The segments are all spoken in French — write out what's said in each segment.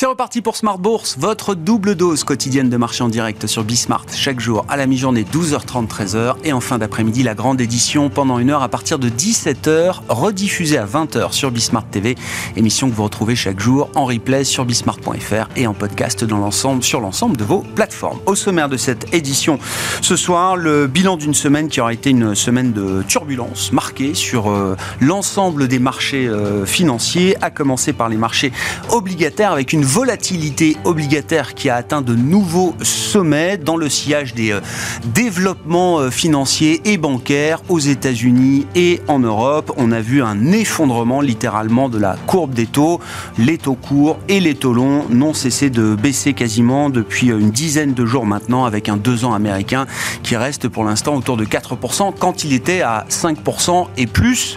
C'est reparti pour Smart Bourse, votre double dose quotidienne de marché en direct sur Bismart. Chaque jour à la mi-journée, 12h30, 13h. Et en fin d'après-midi, la grande édition pendant une heure à partir de 17h, rediffusée à 20h sur Bismart TV. Émission que vous retrouvez chaque jour en replay sur bismart.fr et en podcast dans l'ensemble, sur l'ensemble de vos plateformes. Au sommaire de cette édition, ce soir, le bilan d'une semaine qui aura été une semaine de turbulence marquée sur euh, l'ensemble des marchés euh, financiers, à commencer par les marchés obligataires avec une volatilité obligataire qui a atteint de nouveaux sommets dans le sillage des euh, développements euh, financiers et bancaires aux États-Unis et en Europe. On a vu un effondrement littéralement de la courbe des taux. Les taux courts et les taux longs n'ont cessé de baisser quasiment depuis euh, une dizaine de jours maintenant avec un 2 ans américain qui reste pour l'instant autour de 4% quand il était à 5% et plus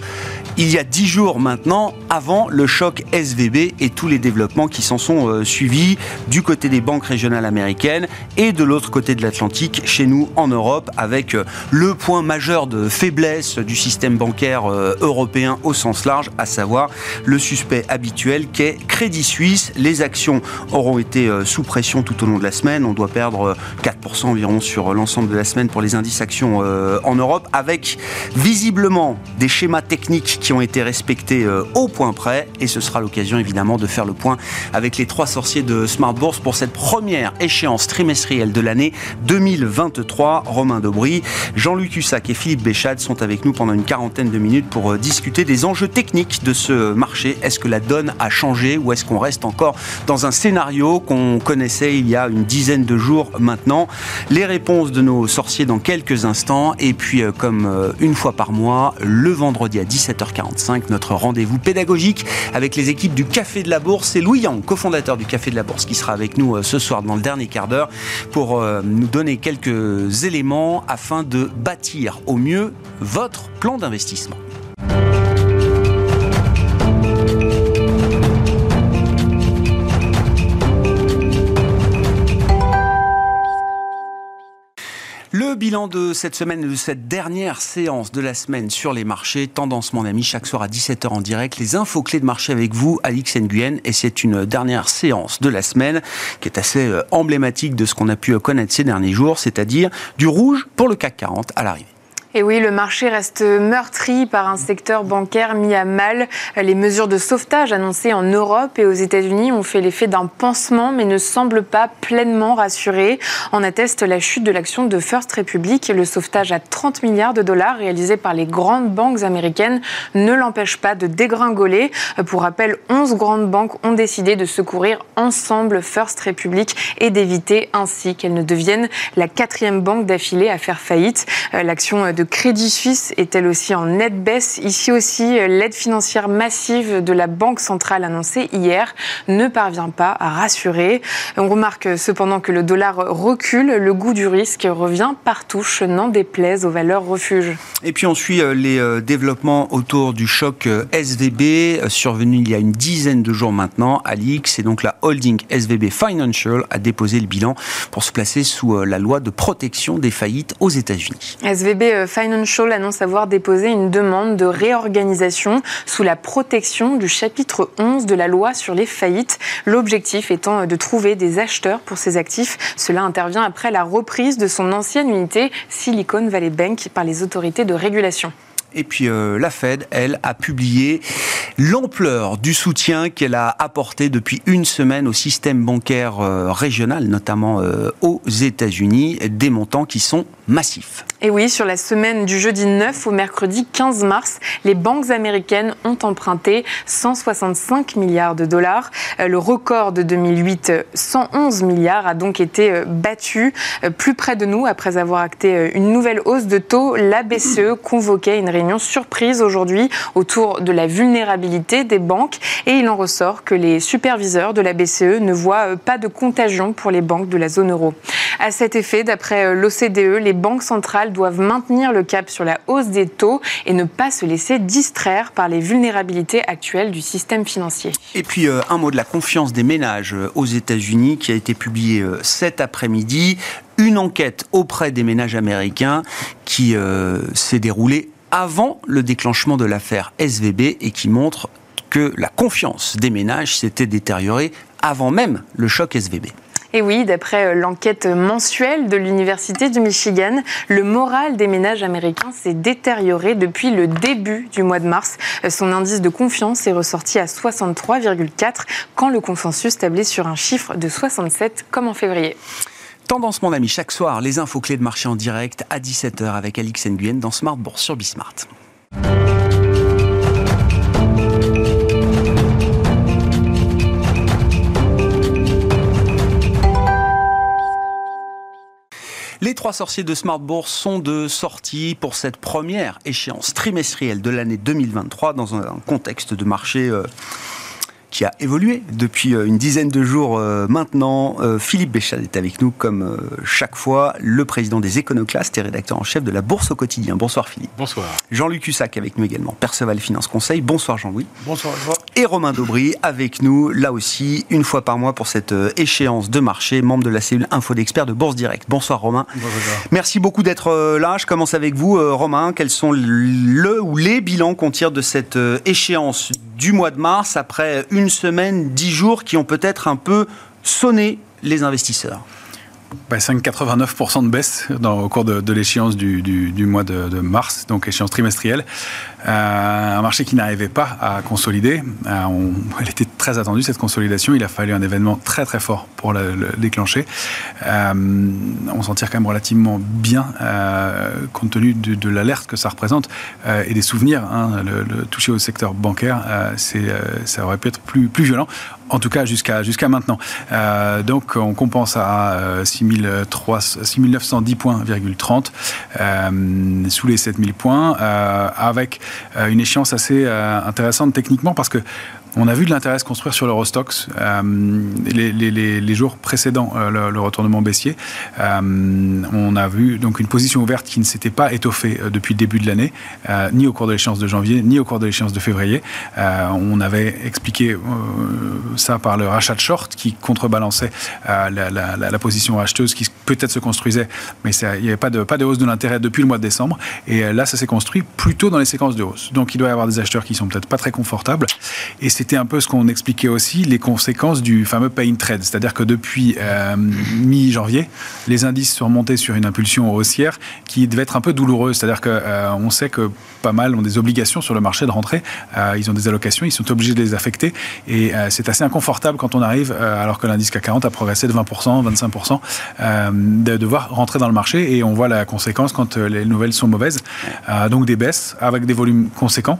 il y a dix jours maintenant, avant le choc SVB et tous les développements qui s'en sont euh, suivis du côté des banques régionales américaines et de l'autre côté de l'Atlantique, chez nous en Europe, avec euh, le point majeur de faiblesse du système bancaire euh, européen au sens large, à savoir le suspect habituel qu'est Crédit Suisse. Les actions auront été sous pression tout au long de la semaine. On doit perdre 4% environ sur l'ensemble de la semaine pour les indices actions en Europe, avec visiblement des schémas techniques qui ont été respectés euh, au point près. Et ce sera l'occasion évidemment de faire le point avec les trois sorciers de Smart Bourse pour cette première échéance trimestrielle de l'année 2023. Romain Dobry, Jean-Luc Hussac et Philippe Béchade sont avec nous pendant une quarantaine de minutes pour euh, discuter des enjeux techniques de ce marché. Est-ce que la donne a changé ou est-ce qu'on reste encore dans un scénario qu'on connaissait il y a une dizaine de jours maintenant? Les réponses de nos sorciers dans quelques instants. Et puis, euh, comme une fois par mois, le vendredi à 17h 45 notre rendez-vous pédagogique avec les équipes du Café de la Bourse. C'est Louis Yang, cofondateur du Café de la Bourse, qui sera avec nous euh, ce soir dans le dernier quart d'heure pour euh, nous donner quelques éléments afin de bâtir au mieux votre plan d'investissement. Bilan de cette semaine de cette dernière séance de la semaine sur les marchés, tendance mon ami, chaque soir à 17h en direct, les infos clés de marché avec vous, Alix Nguyen, et c'est une dernière séance de la semaine qui est assez euh, emblématique de ce qu'on a pu connaître ces derniers jours, c'est-à-dire du rouge pour le CAC 40 à l'arrivée. Et oui, le marché reste meurtri par un secteur bancaire mis à mal. Les mesures de sauvetage annoncées en Europe et aux États-Unis ont fait l'effet d'un pansement, mais ne semblent pas pleinement rassurées. En atteste la chute de l'action de First Republic. Le sauvetage à 30 milliards de dollars réalisé par les grandes banques américaines ne l'empêche pas de dégringoler. Pour rappel, 11 grandes banques ont décidé de secourir ensemble First Republic et d'éviter ainsi qu'elle ne devienne la quatrième banque d'affilée à faire faillite. L'action de Crédit Suisse est elle aussi en nette baisse? Ici aussi, l'aide financière massive de la Banque centrale annoncée hier ne parvient pas à rassurer. On remarque cependant que le dollar recule. Le goût du risque revient partout, n'en déplaise aux valeurs refuges. Et puis on suit euh, les euh, développements autour du choc euh, SVB survenu il y a une dizaine de jours maintenant. Alix et donc la holding SVB Financial a déposé le bilan pour se placer sous la loi de protection des faillites aux États-Unis. SVB Financial annonce avoir déposé une demande de réorganisation sous la protection du chapitre 11 de la loi sur les faillites. L'objectif étant de trouver des acheteurs pour ces actifs. Cela intervient après la reprise de son ancienne unité Silicon Valley Bank par les autorités de régulation. Et puis euh, la Fed, elle, a publié l'ampleur du soutien qu'elle a apporté depuis une semaine au système bancaire euh, régional, notamment euh, aux États-Unis, des montants qui sont massifs. Et oui, sur la semaine du jeudi 9 au mercredi 15 mars, les banques américaines ont emprunté 165 milliards de dollars. Le record de 2008, 111 milliards, a donc été battu. Plus près de nous, après avoir acté une nouvelle hausse de taux, la BCE convoquait une réunion surprise aujourd'hui autour de la vulnérabilité des banques et il en ressort que les superviseurs de la BCE ne voient euh, pas de contagion pour les banques de la zone euro. À cet effet, d'après euh, l'OCDE, les banques centrales doivent maintenir le cap sur la hausse des taux et ne pas se laisser distraire par les vulnérabilités actuelles du système financier. Et puis euh, un mot de la confiance des ménages aux États-Unis qui a été publié cet après-midi une enquête auprès des ménages américains qui s'est déroulée avant le déclenchement de l'affaire SVB et qui montre que la confiance des ménages s'était détériorée avant même le choc SVB. Et oui, d'après euh, l'enquête mensuelle de l'Université du Michigan, le moral des ménages américains s'est détérioré depuis le début du mois de mars. Euh, son indice de confiance est ressorti à 63,4 quand le consensus tablait sur un chiffre de 67 comme en février. Tendance, mon ami, chaque soir, les infos clés de marché en direct à 17h avec Alix Nguyen dans Smart Bourse sur Bismart. Les trois sorciers de Smart sont de sortie pour cette première échéance trimestrielle de l'année 2023 dans un contexte de marché euh, qui a évolué depuis euh, une dizaine de jours euh, maintenant. Euh, Philippe Béchal est avec nous comme chaque fois, le président des Éconoclastes et rédacteur en chef de la Bourse au quotidien. Bonsoir Philippe. Bonsoir. Jean-Luc Hussac avec nous également, Perceval Finance Conseil. Bonsoir Jean-Louis. Bonsoir. Et Romain Daubry avec nous, là aussi, une fois par mois pour cette échéance de marché, membre de la cellule Info d'experts de Bourse Direct. Bonsoir Romain. Bonjour. Merci beaucoup d'être là. Je commence avec vous Romain. Quels sont le ou les bilans qu'on tire de cette échéance du mois de mars après une semaine, dix jours qui ont peut-être un peu sonné les investisseurs 5,89% bah, de baisse dans, au cours de, l'échéance du, mois de, mars, donc échéance trimestrielle. Euh, un marché qui n'arrivait pas à consolider. Euh, elle était très attendue cette consolidation. Il a fallu un événement très très fort pour le, déclencher. Euh, on s'en tire quand même relativement bien compte tenu de, l'alerte que ça représente et des souvenirs. Hein, le, toucher au secteur bancaire, ça aurait pu être plus, plus violent. En tout cas, jusqu'à jusqu'à maintenant. donc, on compense à 6910 points,30 sous les 7000 points, avec euh, une échéance assez euh, intéressante techniquement parce que on a vu de l'intérêt se construire sur l'Eurostox euh, les, les, les, jours précédents euh, le, retournement baissier. Euh, on a vu donc une position ouverte qui ne s'était pas étoffée euh, depuis le début de l'année, euh, ni au cours de l'échéance de janvier, ni au cours de l'échéance de février. on avait expliqué ça par le rachat de short qui contrebalançait la, la, la, position acheteuse qui peut-être se construisait, mais il n'y avait pas de, pas de hausse de l'intérêt depuis le mois de décembre. Et là, ça s'est construit plutôt dans les séquences de hausse. Donc il doit y avoir des acheteurs qui sont peut-être pas très confortables. Et c'est c'était un peu ce qu'on expliquait aussi, les conséquences du fameux pay in trade. C'est-à-dire que depuis euh, mi-janvier, les indices sont remontés sur une impulsion haussière qui devait être un peu douloureuse. C'est-à-dire qu'on euh, sait que pas mal ont des obligations sur le marché de rentrer. Euh, ils ont des allocations, ils sont obligés de les affecter. Et c'est assez inconfortable quand on arrive, alors que l'indice CAC 40 a progressé de 20%, 25%, de devoir rentrer dans le marché. Et on voit la conséquence quand les nouvelles sont mauvaises. donc des baisses avec des volumes conséquents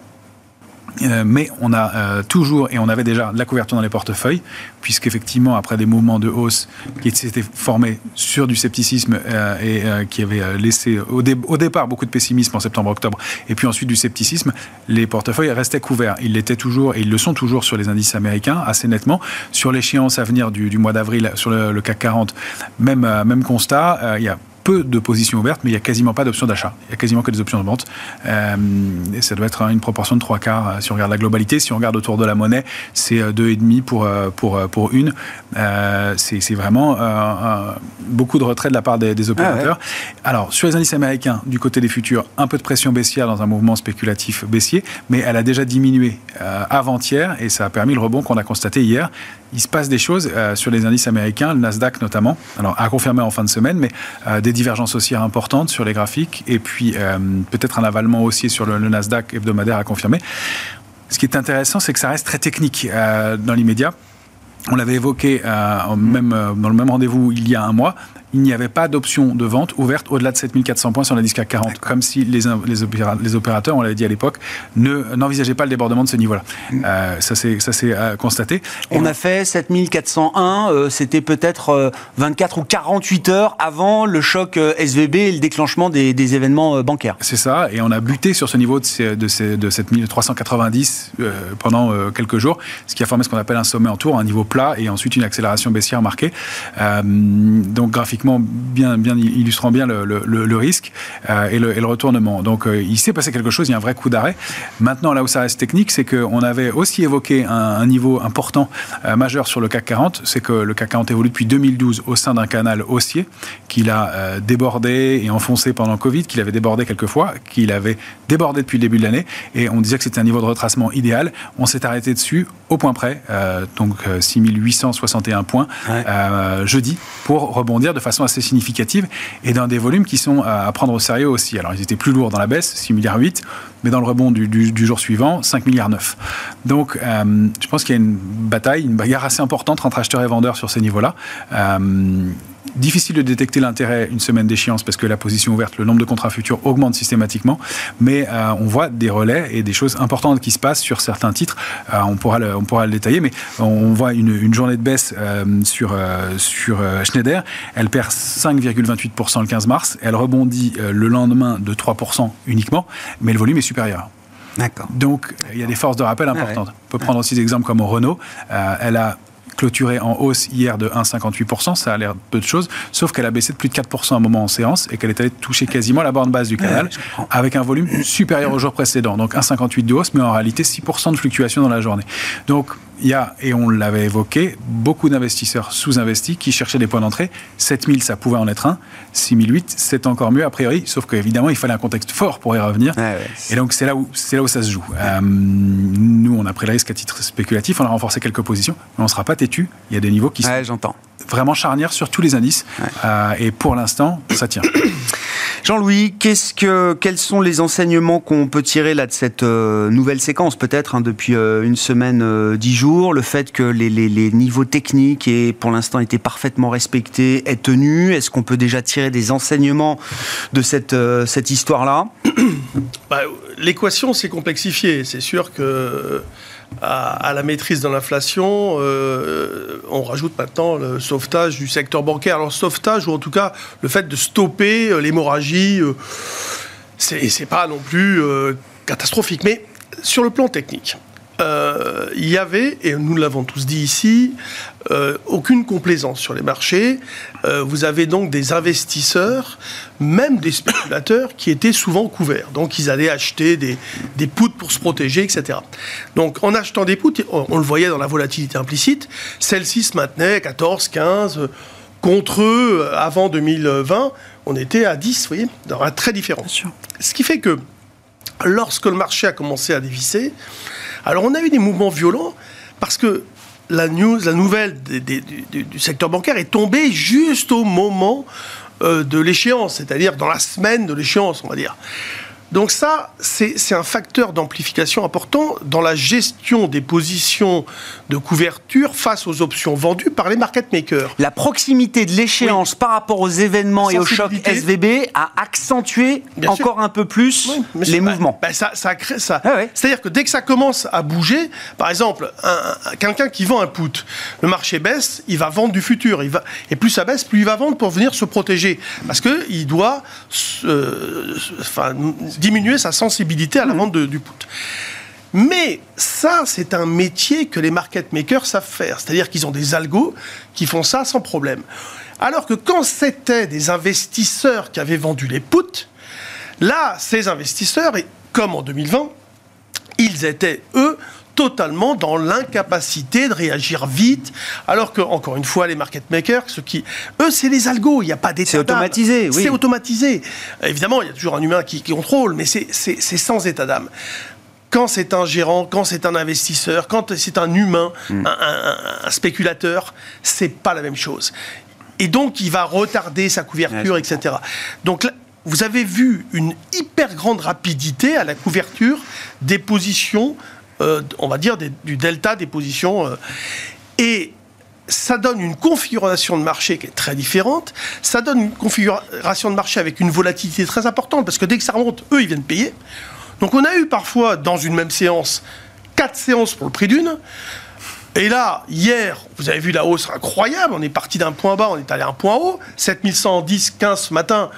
euh, mais on a euh, toujours, et on avait déjà de la couverture dans les portefeuilles, puisqu'effectivement, après des mouvements de hausse qui s'étaient formés sur du scepticisme euh, et qui avaient laissé au, au, départ beaucoup de pessimisme en septembre-octobre, et puis ensuite du scepticisme, les portefeuilles restaient couverts. Ils l'étaient toujours, et ils le sont toujours sur les indices américains, assez nettement. Sur l'échéance à venir du, mois d'avril, sur le, le, CAC 40, même, même constat, il y a peu de positions ouvertes, mais il n'y a quasiment pas d'options d'achat. Il y a quasiment que des options de vente. Euh, et ça doit être une proportion de trois quarts euh, si on regarde la globalité. Si on regarde autour de la monnaie, c'est euh, deux et demi pour, pour, pour une. c'est vraiment beaucoup de retrait de la part des, opérateurs. Ah Alors, sur les indices américains, du côté des futurs, un peu de pression baissière dans un mouvement spéculatif baissier, mais elle a déjà diminué avant-hier et ça a permis le rebond qu'on a constaté hier il se passe des choses euh, sur les indices américains, le Nasdaq notamment, alors à confirmer en fin de semaine, mais euh, des divergences haussières importantes sur les graphiques, et puis euh, peut-être un avalement haussier sur le, Nasdaq hebdomadaire à confirmer. Ce qui est intéressant, c'est que ça reste très technique dans l'immédiat. On l'avait évoqué même, dans le même rendez-vous il y a un mois il n'y avait pas d'option de vente ouverte au-delà de 7400 points sur l'indice CAC 40, comme si les, les, les opérateurs, on l'avait dit à l'époque, n'envisageaient pas le débordement de ce niveau-là. Mm. Euh, ça s'est euh, constaté. On a fait 7401, euh, c'était peut-être 24 ou 48 heures avant le choc SVB et le déclenchement des, des événements bancaires. C'est ça, et on a buté sur ce niveau de, ces, de, ces, de 7390 pendant quelques jours, ce qui a formé ce qu'on appelle un sommet en tour, un niveau plat, et ensuite une accélération baissière marquée. donc graphiquement, graphiquement bien, bien illustrant bien le, le, risque et, le, et, le, retournement. Donc il s'est passé quelque chose, il y a un vrai coup d'arrêt. Maintenant, là où ça reste technique, c'est qu'on avait aussi évoqué un, un niveau important majeur sur le CAC 40, c'est que le CAC 40 évolue depuis 2012 au sein d'un canal haussier qu'il a débordé et enfoncé pendant le Covid, qu'il avait débordé quelques fois, qu'il avait débordé depuis le début de l'année, et on disait que c'était un niveau de retracement idéal. On s'est arrêté dessus au point près, euh, donc 6861 euh, points euh, jeudi, pour rebondir de façon assez significative et dans des volumes qui sont à prendre au sérieux aussi. Alors ils étaient plus lourds dans la baisse, 6 milliards 8, mais dans le rebond du, jour suivant, 5 milliards 9. Donc je pense qu'il y a une bataille, une bagarre assez importante entre acheteurs et vendeurs sur ces niveaux-là difficile de détecter l'intérêt une semaine d'échéance parce que la position ouverte, le nombre de contrats futurs augmente systématiquement, mais euh, on voit des relais et des choses importantes qui se passent sur certains titres. Euh, on, pourra le, on pourra le détailler, mais on voit une, journée de baisse euh, sur, sur Schneider. Elle perd 5,28% le 15 mars. Elle rebondit le lendemain de 3% uniquement, mais le volume est supérieur. D'accord. Donc, il y a des forces de rappel ah importantes. On peut prendre aussi des exemples comme au Renault. elle a clôturé en hausse hier de 1,58%, ça a l'air peu de choses, sauf qu'elle a baissé de plus de 4% à un moment en séance et qu'elle est allée toucher quasiment la borne basse du canal avec un volume supérieur au jour précédent. Donc 1,58 de hausse, mais en réalité 6% de fluctuation dans la journée. Donc il y a, et on l'avait évoqué, beaucoup d'investisseurs sous-investis qui cherchaient des points d'entrée. 7000, ça pouvait en être un. 6008, c'est encore mieux a priori, sauf qu'évidemment, il fallait un contexte fort pour y revenir. et donc, c'est là, où, là où ça se joue. Euh, nous, on a pris le risque à titre spéculatif, on a renforcé quelques positions, mais on ne sera pas têtu. Il y a des niveaux qui sont vraiment charnières sur tous les indices. Euh, et pour l'instant, ça tient. Jean-Louis, qu'est-ce que, quels sont les enseignements qu'on peut tirer là de cette euh, nouvelle séquence, peut-être hein, depuis une semaine, dix jours le fait que les, niveaux techniques aient pour l'instant été parfaitement respectés est tenu? Est-ce qu'on peut déjà tirer des enseignements de cette, euh, cette histoire-là? Bah, L'équation s'est complexifiée. C'est sûr que à, la maîtrise de l'inflation, euh, on rajoute maintenant le sauvetage du secteur bancaire. Alors sauvetage, ou en tout cas le fait de stopper euh, l'hémorragie, c'est pas non plus catastrophique. Mais sur le plan technique, euh, il y avait, et nous l'avons tous dit ici, euh, aucune complaisance sur les marchés. Euh, vous avez donc des investisseurs, même des spéculateurs, qui étaient souvent couverts. Donc ils allaient acheter des, des poutres pour se protéger, etc. Donc en achetant des poutres, on, le voyait dans la volatilité implicite, celle-ci se maintenait 14, 15. Contre eux, avant 2020, on était à 10, vous voyez, dans un très différent. Ce qui fait que lorsque le marché a commencé à dévisser, alors on a eu des mouvements violents parce que la nouvelle du, secteur bancaire est tombée juste au moment euh, de l'échéance, c'est-à-dire dans la semaine de l'échéance, on va dire. Donc ça, c'est un facteur d'amplification important dans la gestion des positions de couverture face aux options vendues par les market makers. La proximité de l'échéance par rapport aux événements et aux chocs SVB a accentué encore un peu plus les mouvements. Bah, ça, ça, crée ça. Ah C'est-à-dire que dès que ça commence à bouger, par exemple, quelqu'un qui vend un put, le marché baisse, il va vendre du futur. Il va, et plus ça baisse, plus il va vendre pour venir se protéger. Parce qu'il doit euh, diminuer sa sensibilité à la vente du put. Mais ça, c'est un métier que les market makers savent faire. C'est-à-dire qu'ils ont des algos qui font ça sans problème. Alors que quand c'était des investisseurs qui avaient vendu les puts, là, ces investisseurs, et comme en 2020, ils étaient, eux, totalement dans l'incapacité de réagir vite, alors que, encore une fois, les market makers, ce qui, eux, c'est les algos, il n'y a pas d'état C'est automatisé, oui. C'est automatisé. Évidemment, il y a toujours un humain qui, contrôle, mais c'est sans état d'âme quand c'est un gérant, quand c'est un investisseur, quand c'est un humain, mm. un, spéculateur, c'est pas la même chose. Et donc, il va retarder sa couverture, etc. Donc, vous avez vu une hyper grande rapidité à la couverture des positions euh, on va dire, du delta des positions. Euh, et ça donne une configuration de marché qui est très différente. Ça donne une configuration de marché avec une volatilité très importante parce que dès que ça remonte, eux, ils viennent payer. Donc on a eu parfois dans une même séance quatre séances pour le prix d'une. Et là, hier, vous avez vu la hausse incroyable. On est parti d'un point bas, on est allé à un point haut. 7110, 15 ce matin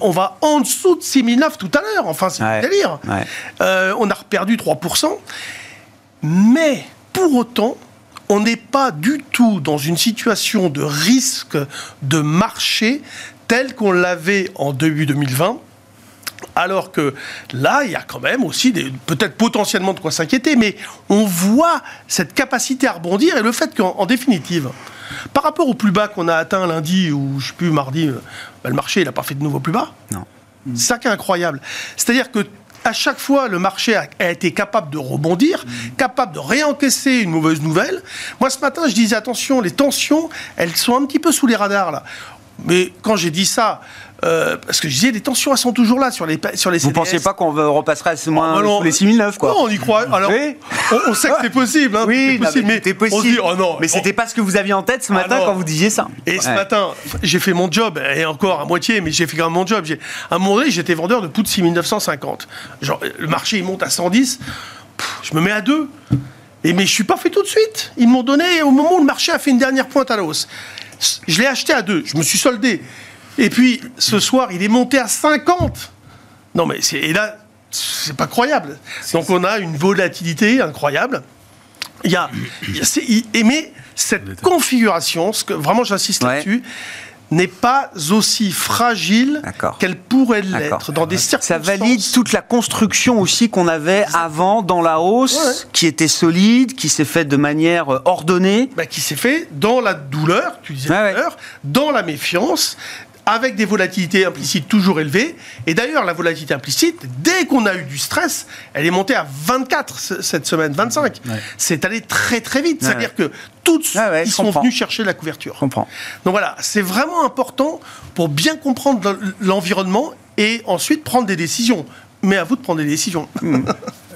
on, va en dessous de 6009 tout à l'heure. Enfin, c'est un délire. Euh, on a perdu 3%. Mais pour autant, on n'est pas du tout dans une situation de risque de marché tel qu'on l'avait en début 2020. Alors que là, il y a quand même aussi peut-être potentiellement de quoi s'inquiéter, mais on voit cette capacité à rebondir et le fait qu'en définitive, par rapport au plus bas qu'on a atteint lundi ou je ne sais plus mardi, euh, bah, le marché n'a pas fait de nouveau plus bas. Non. C'est ça qui est incroyable. C'est-à-dire que à chaque fois, le marché a, été capable de rebondir, capable de réencaisser une mauvaise nouvelle. Moi, ce matin, je disais attention, les tensions, elles sont un petit peu sous les radars là. Mais quand j'ai dit ça, euh, parce que je disais, les tensions, elles sont toujours là sur les, sur les Vous ne pensez pas qu'on repasserait à ce moins oh, les 6009 quoi Non, on y croit. Alors, on, sait que c'est possible. Hein, oui, possible, mais, c'était possible. oh non, mais c'était pas ce que vous aviez en tête ce matin ah quand vous disiez ça. Et ce matin, j'ai fait mon job, et encore à moitié, mais j'ai fait quand même mon job. À un moment donné, j'étais vendeur de plus de 6950. Genre, le marché, il monte à 110. je me mets à 2. Et mais je suis pas fait tout de suite. Ils m'ont donné au moment où le marché a fait une dernière pointe à la hausse. Je l'ai acheté à 2. Je me suis soldé. Et puis, ce soir, il est monté à 50. Non, mais c'est, et là, c'est pas croyable. Donc, on a une volatilité incroyable. Il y a, mais cette configuration, ce que, vraiment j'insiste là-dessus, n'est pas aussi fragile qu'elle pourrait l'être dans des circonstances. Ça valide toute la construction aussi qu'on avait avant dans la hausse, qui était solide, qui s'est faite de manière euh, ordonnée. Bah, qui s'est fait dans la douleur, tu disais tout dans la méfiance, avec des volatilités implicites toujours élevées. Et d'ailleurs, la volatilité implicite, dès qu'on a eu du stress, elle est montée à 24 cette semaine, 25. C'est allé très très vite. C'est-à-dire que tous ils sont venus chercher la couverture. Je comprends. Donc voilà, c'est vraiment important pour bien comprendre l'environnement et ensuite prendre des décisions. Mais à vous de prendre des décisions.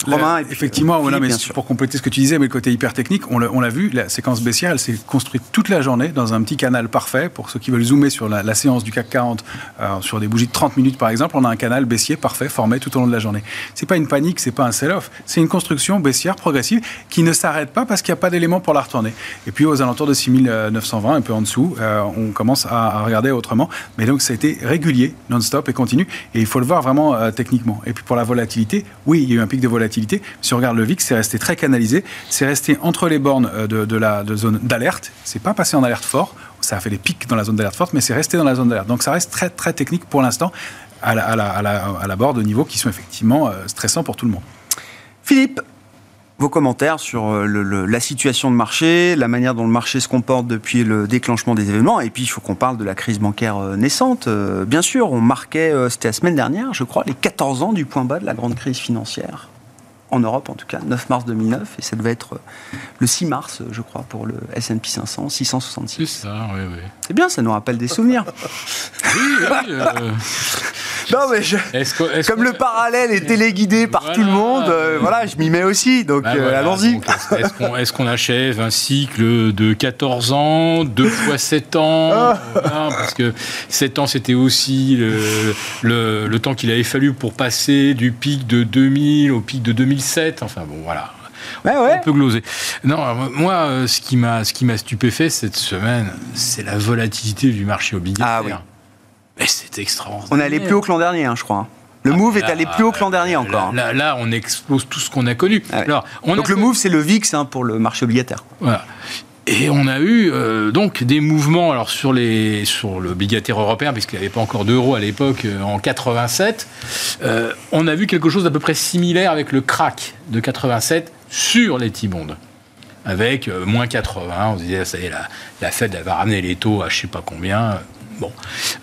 Hmm. effectivement, voilà, mais pour compléter ce que tu disais, mais le côté hyper technique, on l'a vu, la séquence baissière, elle s'est construite toute la journée dans un petit canal parfait. Pour ceux qui veulent zoomer sur la, séance du CAC 40, euh, sur des bougies de 30 minutes par exemple, on a un canal baissier parfait formé tout au long de la journée. C'est pas une panique, c'est pas un sell-off, c'est une construction baissière progressive qui ne s'arrête pas parce qu'il n'y a pas d'éléments pour la retourner. Et puis aux alentours de 6920, un peu en dessous, euh, on commence à, regarder autrement. Mais donc ça a été régulier, non-stop et continu. Et il faut le voir vraiment euh, techniquement. Et puis pour la volatilité, oui, il y a eu un pic de volatilité si on regarde le VIX, c'est resté très canalisé. C'est resté entre les bornes euh, de, la zone d'alerte. C'est pas passé en alerte fort. Ça a fait des pics dans la zone d'alerte forte, mais c'est resté dans la zone d'alerte. Donc ça reste très, très technique pour l'instant à la, à, bord de niveaux qui sont effectivement euh, stressants pour tout le monde. Philippe, vos commentaires sur euh, la situation de marché, la manière dont le marché se comporte depuis le déclenchement des événements, et puis il faut qu'on parle de la crise bancaire naissante. Bien sûr, on marquait, c'était la semaine dernière, je crois, les 14 ans du point bas de la grande crise financière en Europe en tout cas, 9 mars 2009, et ça devait être euh, le 6 mars, je crois, pour le S&P 500, 666. C'est ça, oui, oui. C'est bien, ça nous rappelle des souvenirs. oui, oui. Euh, non, mais je... comme le parallèle est téléguidé par tout le monde, euh, voilà, je m'y mets aussi, donc bah, allons-y. Est-ce qu'on achève un cycle de 14 ans, 2 fois 7 ans ah. Parce que 7 ans, c'était aussi le, le, le temps qu'il avait fallu pour passer du pic de 2000 au pic de 2000 Enfin bon, voilà. Ouais, On peut gloser. Non, moi, euh, ce qui m'a, ce qui m'a stupéfait cette semaine, c'est la volatilité du marché obligataire. Ah oui. Mais c'est extraordinaire. On est allé plus haut que l'an dernier, hein, je crois. Hein. Le ah, move est allé plus haut que l'an dernier encore. Là, là, on explose tout ce qu'on a connu. Ah Alors, on donc le move, c'est le VIX hein, pour le marché obligataire. Voilà. Et on a eu euh, donc des mouvements alors sur les sur l'obligataire européen puisqu'il n'y avait pas encore d'euros à l'époque euh, en 87. Euh, on a vu quelque chose d'à peu près similaire avec le crack de 87 sur les T-bonds avec moins 80. On se disait ça y est la, la Fed va ramener les taux à je sais pas combien. Bon,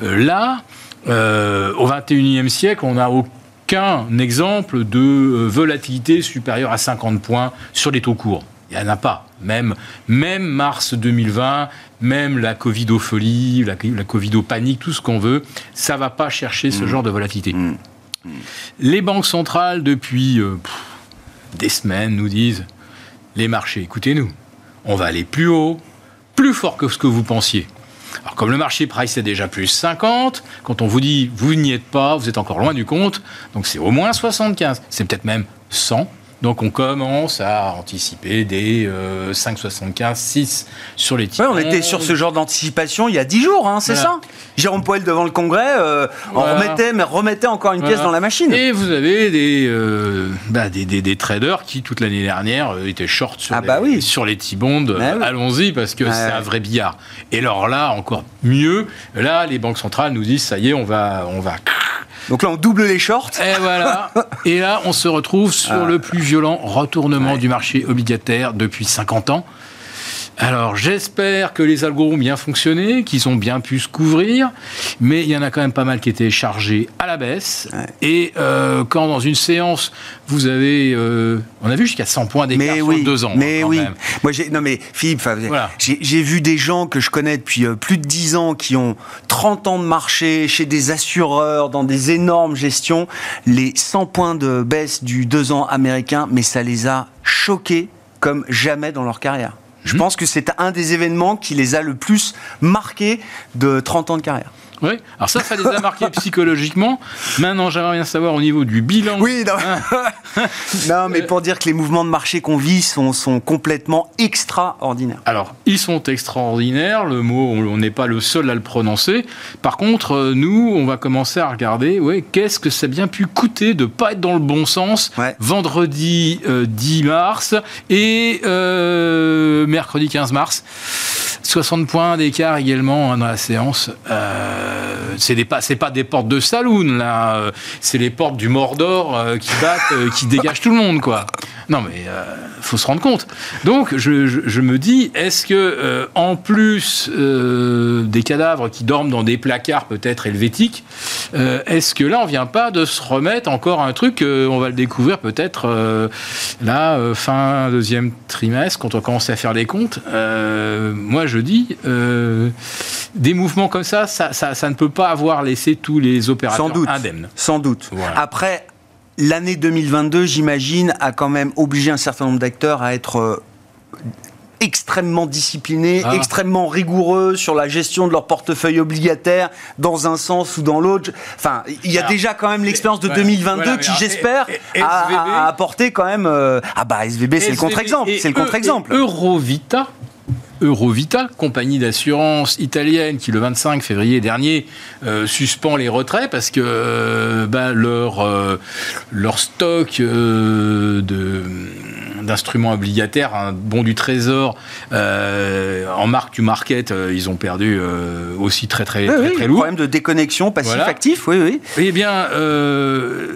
là au 21e siècle, on n'a aucun exemple de volatilité supérieure à 50 points sur les taux courts. Il n'y en a pas. Même, même mars 2020, même la Covidopholie, la, la Covidopanique, tout ce qu'on veut, ça va pas chercher ce mmh. genre de volatilité. Mmh. Mmh. Les banques centrales, depuis euh, des semaines, nous disent les marchés, écoutez-nous, on va aller plus haut, plus fort que ce que vous pensiez. Alors, comme le marché price est déjà plus 50, quand on vous dit vous n'y êtes pas, vous êtes encore loin du compte, donc c'est au moins 75, c'est peut-être même 100, Donc on commence à anticiper des euh, 5,75, 6 sur les titres. Ouais, on était sur ce genre d'anticipation il y a 10 jours, hein, c'est Voilà. ça? Jérôme Poel devant le Congrès, euh, on remettait, mais remettait encore une pièce dans la machine. Et vous avez des, euh, bah, des, des- des traders qui, toute l'année dernière, euh, étaient short sur Ah les, bah oui. sur les T-bonds. Oui. Allons-y, parce que c'est ouais. un vrai billard. Et alors là, encore mieux, là, les banques centrales nous disent, ça y est, on va... On va... Donc là, on double les shorts. Et voilà. Et là, on se retrouve sur Ah. le plus violent retournement du marché obligataire depuis 50 ans. Alors, j'espère que les algos ont bien fonctionné, qu'ils ont bien pu se couvrir, mais il y en a quand même pas mal qui étaient chargés à la baisse. Ouais. Et euh, quand dans une séance, vous avez... euh, on a vu jusqu'à 100 points d'écart Mais sur oui, deux ans. mais quand oui. même. Moi, j'ai, non mais Philippe, Voilà. j'ai, vu des gens que je connais depuis euh, plus de 10 ans qui ont 30 ans de marché chez des assureurs, dans des énormes gestions. Les 100 points de baisse du 2 ans américain, mais ça les a choqués comme jamais dans leur carrière. Je Mhm. pense que c'est un des événements qui les a le plus marqués de 30 ans de carrière. Oui. Alors ça, ça les a marqués psychologiquement. Maintenant, j'aimerais bien savoir au niveau du bilan. Oui, non, non, mais pour dire que les mouvements de marché qu'on vit sont, sont complètement extraordinaires. Alors, ils sont extraordinaires, le mot, on n'est pas le seul à le prononcer. Par contre, euh, nous, on va commencer à regarder, ouais, qu'est-ce que ça a bien pu coûter de pas être dans le bon sens Ouais. vendredi euh, 10 mars et euh, mercredi 15 mars. 60 points d'écart également hein, dans la séance. Euh, c'est des pas, c'est pas des portes de saloon là, euh, c'est les portes du Mordor euh, qui battent, euh, qui dégagent tout le monde quoi. Non mais euh, faut se rendre compte. Donc je, me dis, est-ce que euh, en plus euh, des cadavres qui dorment dans des placards peut-être helvétiques, euh, est-ce que là on vient pas de se remettre encore un truc, euh, on va le découvrir peut-être euh, là euh, fin deuxième trimestre quand on commence à faire les comptes. Euh, moi je dis, euh, des mouvements comme ça, ça, ça ne peut pas avoir laissé tous les opérateurs Sans doute. indemnes. Sans doute. Voilà. Après, l'année 2022, j'imagine, a quand même obligé un certain nombre d'acteurs à être euh, extrêmement disciplinés, Ah. extrêmement rigoureux sur la gestion de leur portefeuille obligataire dans un sens ou dans l'autre. Enfin, il y a Alors, déjà quand même l'expérience de ouais, 2022 voilà, mais qui, j'espère, a, apporté quand même... euh, ah bah SVB, c'est le contre-exemple. C'est le E- contre-exemple. Eurovita. Eurovita, compagnie d'assurance italienne qui le 25 février dernier euh, suspend les retraits parce que euh, bah, leur, euh, leur stock euh, de d'instruments obligataires, un bon du trésor en marque du market, ils ont perdu aussi très très, Oui, très, oui, très lourd. problème de déconnexion Voilà. passif-actif, oui, oui. Eh bien, euh,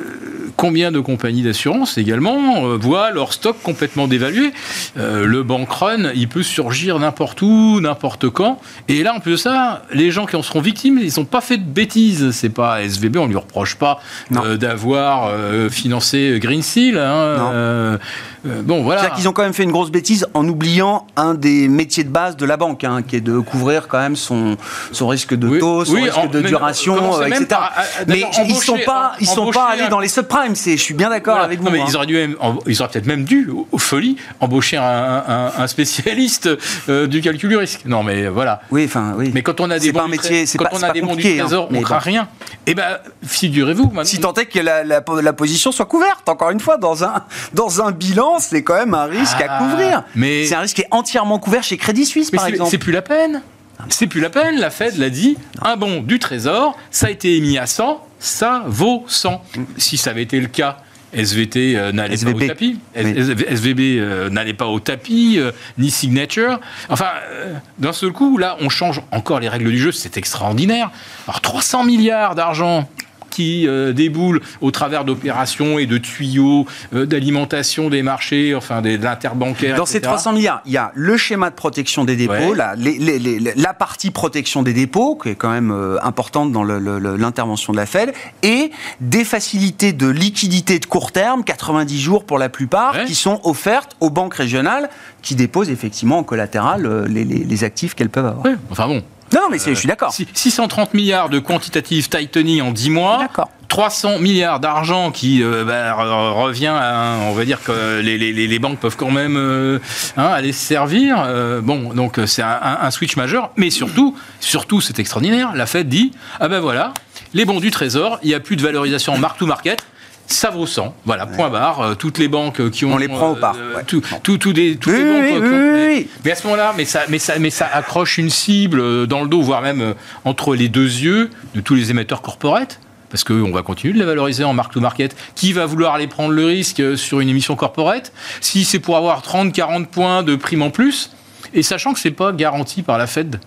combien de compagnies d'assurance également euh, voient leur stock complètement dévalué Euh, Le bank run, il peut surgir n'importe où, n'importe quand. Et là, en plus de ça, les gens qui en seront victimes, ils n'ont pas fait de bêtises. C'est pas SVB, on lui reproche pas euh, d'avoir financé Green Seal. hein, bon, voilà. C'est-à-dire qu'ils ont quand même fait une grosse bêtise en oubliant un des métiers de base de la banque, hein, qui est de couvrir quand même son, son risque de taux, son oui, risque en- de duration, etc. par- à- à- Mais ils sont embaucher pas, ils sont pas allés dans les subprimes. C'est, je suis bien d'accord Voilà. avec vous. Non, mais hein. ils auraient dû même, en- ils auraient peut-être même dû, aux folies, embaucher un, un- un spécialiste euh, du calcul du risque. Non, mais voilà. Oui, enfin, oui. Mais quand on a des bons pas un métier, quand pas- on a des bons du compliqué, hein, on mais craint bon. rien. Eh ben, figurez-vous. Si tant est que la, la, la position soit couverte, encore une fois, dans un, dans un bilan, c'est quand même un risque à Ah, couvrir. mais- C'est un risque qui est entièrement couvert chez Crédit Suisse, Mais par exemple. c'est plus la peine. C'est plus la peine. La Fed l'a dit. Un bon du trésor, ça a été émis à 100, ça vaut 100. Si ça avait été le cas. SVT euh, n'allait pas SVB. au tapis. Oui. SVB euh, n'allait pas au tapis, euh, ni Signature. Enfin, euh, d'un seul coup, là, on change encore les règles du jeu. C'est extraordinaire. Alors, 300 milliards d'argent qui euh, déboulent au travers d'opérations et de tuyaux euh, d'alimentation des marchés, enfin des, de l'interbancaire. Dans ces etc. 300 milliards, il y a le schéma de protection des dépôts, Ouais. la, les- les- les- la partie protection des dépôts, qui est quand même euh, importante dans l'intervention de la Fed, et des facilités de liquidité de court terme, 90 jours pour la plupart, Ouais. qui sont offertes aux banques régionales qui déposent effectivement en collatéral les actifs qu'elles peuvent avoir. Ouais, enfin bon. Non, non, mais je suis d'accord. Si- 630 milliards de quantitative tightening en 10 mois. D'accord. 300 milliards d'argent qui euh, bah, re- revient à, on va dire que les, les- les- les banques peuvent quand même euh, hein, aller se servir. Euh, bon, donc euh, c'est un, un- un switch majeur, mais surtout, surtout c'est extraordinaire. La Fed dit ah ben voilà, les bons du Trésor, il n'y a plus de valorisation en mark to market. Ça vaut 100. Voilà, point barre. Euh, toutes les banques qui ont. On les prend au pas. Euh, tout, tout, tout des, toutes Oui, les banques oui, qui ont- oui, oui. Mais à ce moment-là, mais ça, mais, ça, mais ça accroche une cible euh, dans le dos, voire même euh, entre les deux yeux de tous les émetteurs corporate. Parce qu'on va continuer de les valoriser en mark-to-market. Qui va vouloir aller prendre le risque euh, sur une émission corporate? Si c'est pour avoir 30-40 points de prime en plus, et sachant que c'est pas garanti par la Fed.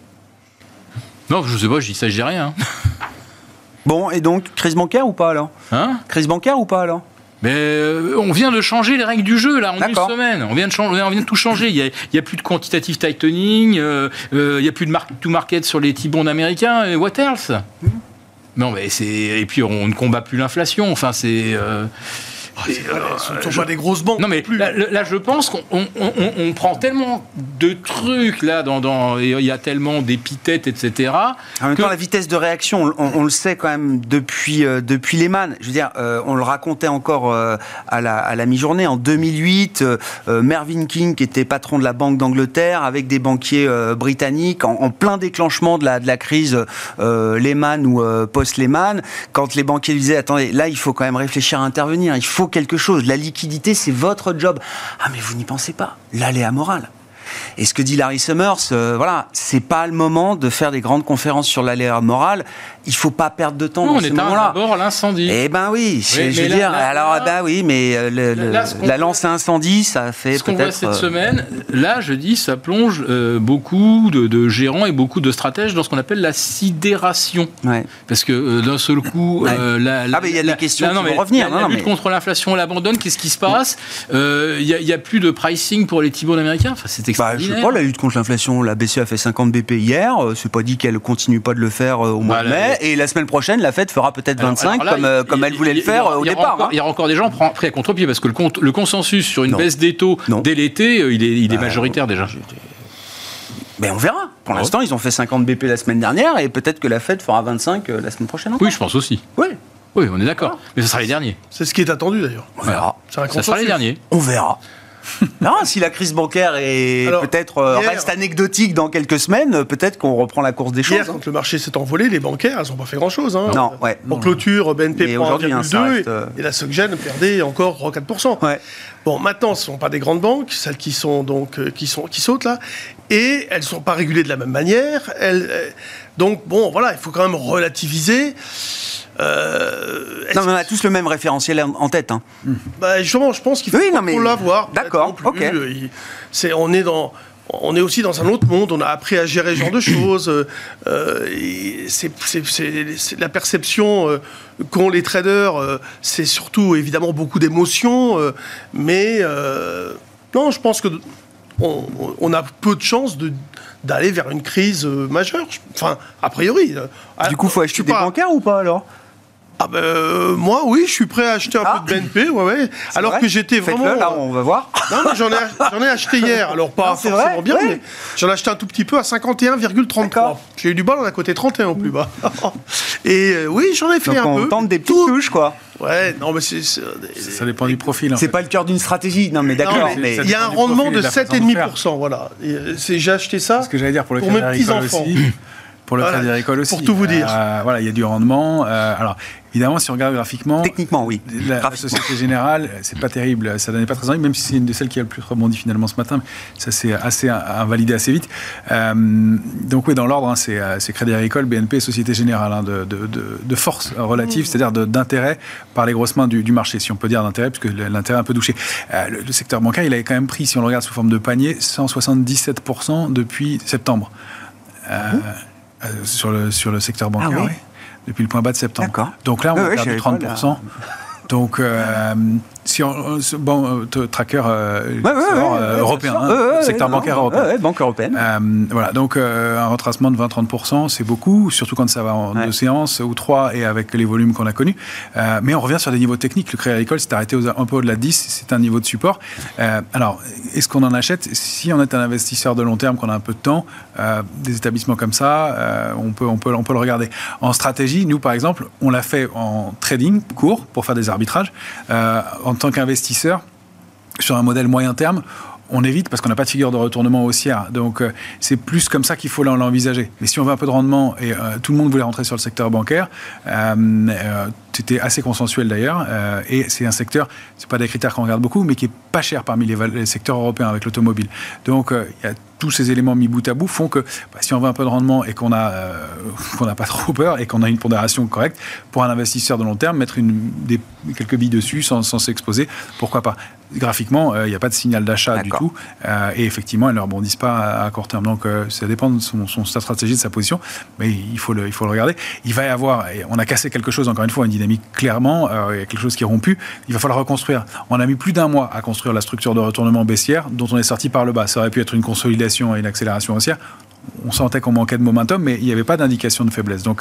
Non, je sais pas, je dis ça, je dis rien. Bon, et donc, crise bancaire ou pas alors? Hein? Crise bancaire ou pas alors? Mais euh, on vient de changer les règles du jeu là en une semaine. On vient de changer, on vient de tout changer. Il y a, il y a plus de quantitative tightening, euh, euh, il y a plus de market to market sur les T-bonds américains. Et what else? Non, mais c'est et puis on ne combat plus l'inflation. Enfin, c'est euh, Ce ne sont pas des grosses banques. non mais plus. là, là, je pense qu'on on, on- on prend tellement de trucs là dans, il y a tellement d'épithètes etc. En même que- temps, la vitesse de réaction, on, on le sait quand même depuis, euh, depuis Lehman. Je veux dire, euh, on le racontait encore euh, à la, à la mi-journée. En 2008, euh, euh, Mervyn King, qui était patron de la Banque d'Angleterre, avec des banquiers euh, britanniques, en, en plein déclenchement de la, de la crise euh, Lehman ou euh, post-Lehman, quand les banquiers lui disaient, attendez, là, il faut quand même réfléchir à intervenir, il faut quelque chose. La liquidité, c'est votre job. Ah, mais vous n'y pensez pas. L'aléa morale. Et ce que dit Larry Summers, euh, voilà, c'est pas le moment de faire des grandes conférences sur l'aléa morale. Il faut pas perdre de temps Non, dans on ce est à moment-là. bord l'incendie. Eh ben oui, je, je mais veux là- dire, là- alors bah oui, mais euh, le- Là, la lance à incendie, ça fait Ce qu'on voit cette euh, semaine, là, je dis, ça plonge euh, beaucoup de, de gérants et beaucoup de stratèges dans ce qu'on appelle la sidération. ouais. Parce que euh, d'un seul coup, Ouais. la, la- Ah, mais il y a des la- questions non, qui mais vont revenir. La, Non, lutte mais- contre l'inflation, elle abandonne. Qu'est-ce qui se passe? Il n'y a, plus de pricing pour les T-bonds américains. Enfin, c'est Bah, je sais pas, la lutte contre l'inflation, la BCE a fait 50 BP hier, euh, c'est pas dit qu'elle continue pas de le faire euh, au mois Bah, de là, mai, et la semaine prochaine, la Fed fera peut-être Alors- 25 alors là, comme, euh, il- comme il- elle voulait il- le faire il au départ. encore- hein. Il y aura encore des gens pris- à contre-pied parce que le, compte- le consensus sur une Non. baisse des taux Non. dès l'été, il est, il est Bah, majoritaire déjà. Mais on verra. Pour Ouais. l'instant, ils ont fait 50 BP la semaine dernière, et peut-être que la Fed fera 25 euh, la semaine prochaine. encore. Oui, je pense aussi. Oui, Oui, on est d'accord. Mais ce sera les derniers. C'est ce qui est attendu d'ailleurs. on verra. Ça sera les derniers. On verra. Non, si la crise bancaire est peut-être euh, reste anecdotique dans quelques semaines, euh, peut-être qu'on reprend la course des choses. Hier, hein. quand le marché s'est envolé, les bancaires, elles n'ont pas fait grand-chose. Hein. Non, ouais. En clôture, BNP Et prend aujourd'hui, hein, ça 1,2 reste, euh, et la Soggen perdait encore 4%. Ouais. Bon, maintenant, ce ne sont pas des grandes banques, celles qui sont donc qui sont qui sautent là, et elles ne sont pas régulées de la même manière. Elles, donc bon, voilà, il faut quand même relativiser. Euh, est-ce Non, mais on a tous le même référentiel en tête. hein. Bah, justement, je pense qu'il faut Oui, mais- trop l'avoir. D'accord, ok. C'est, on est dans, on est aussi dans un autre monde. On a appris à gérer ce genre de choses. euh, et c'est, c'est- c'est- c'est la perception euh, qu'ont les traders. euh, c'est surtout évidemment beaucoup d'émotions, mais non, je pense que on, on a peu de chances de d'aller vers une crise euh, majeure. Enfin, a priori. euh, Du coup, faut je acheter des pas- bancaires ou pas alors? Ah ben, euh, moi, oui, je suis prêt à acheter un Ah. peu de BNP, ouais, ouais. Alors vrai que j'étais Faites-le, vraiment. là, on va voir. Non, mais j'en ai, acheté hier. Alors, pas Non, forcément vrai, bien, ouais. mais j'en ai acheté un tout petit peu à 51,33. D'accord. J'ai eu du bol, on a côté 31 au plus bas. Et euh, oui, j'en ai fait Donc un on peu. tente des petites Tout- touches, quoi. Ouais, non, mais c'est. Ça dépend du profil. C'est pas le cœur d'une stratégie. Non, mais d'accord. mais il y a un rendement de de la façon de 7,5%, voilà. Euh, J'ai acheté ça. Ce que j'allais dire pour le Pour mes petits-enfants. Pour le Voilà, Crédit Agricole aussi. pour tout vous dire. Euh, voilà, il y a du rendement. Euh, alors, évidemment, si on regarde graphiquement, Techniquement, oui. la, Graphiquement. Société Générale, c'est pas terrible. Ça donnait pas très envie, même si c'est une de celles qui a le plus rebondi finalement ce matin. Ça s'est assez invalidé assez vite. Euh, donc oui, dans l'ordre, hein, c'est c'est Crédit Agricole, BNP, Société Générale, hein, de, de, de, de force relative, c'est-à-dire de- d'intérêt par les grosses mains du, du marché, si on peut dire d'intérêt, puisque l'intérêt est un peu douché. Euh, le, le secteur bancaire, il avait quand même pris, si on le regarde sous forme de panier, 177% depuis septembre. Euh, euh, sur, le, sur le secteur bancaire, Ah oui. oui. depuis le point bas de septembre. Donc là, on Ouais, a ouais, perdu je savais pas, 30%. Donc, euh, si on, bon, tracker euh, Ouais, ouais, sort, ouais, ouais, européen, hein, secteur bancaire non, européen. banque européenne. Euh, voilà, donc euh, un retracement de 20-30%, c'est beaucoup, surtout quand ça va en deux séances ou trois et avec les volumes qu'on a connus. Euh, mais on revient sur des niveaux techniques. Le Crédit Agricole s'est arrêté aux- un peu au-delà de 10, c'est un niveau de support. Alors, est-ce qu'on en achète? Si on est un investisseur de long terme, qu'on a un peu de temps, des établissements comme ça, on, peut, on, peut, on peut le regarder. En stratégie, nous par exemple, on l'a fait en trading court pour faire des arbitrages. En tant qu'investisseur, sur un modèle moyen terme, on évite parce qu'on n'a pas de figure de retournement haussière. Donc euh, c'est plus comme ça qu'il faut l'envisager. Mais si on veut un peu de rendement et euh, tout le monde voulait rentrer sur le secteur bancaire, euh, c'était assez consensuel d'ailleurs. et c'est un secteur, c'est pas des critères qu'on regarde beaucoup, mais qui est pas cher parmi les, secteurs européens avec l'automobile. Donc il y a tous ces éléments mis bout à bout font que bah, si on veut un peu de rendement et qu'on a qu'on n'a pas trop peur et qu'on a une pondération correcte pour un investisseur de long terme, mettre quelques billes dessus sans s'exposer, pourquoi pas graphiquement, euh, il n'y a pas de signal d'achat du tout. Euh, et effectivement, elles ne rebondissent pas à, court terme. Donc, euh, ça dépend de son, sa stratégie, de sa position. Mais il faut, le, il faut le regarder. Il va y avoir, on a cassé quelque chose, encore une fois, une dynamique clairement. il y a quelque chose qui est rompu. Il va falloir reconstruire. On a mis plus d'un mois à construire la structure de retournement baissière dont on est sorti par le bas. Ça aurait pu être une consolidation et une accélération haussière on sentait qu'on manquait de momentum, mais il n'y avait pas d'indication de faiblesse. Donc,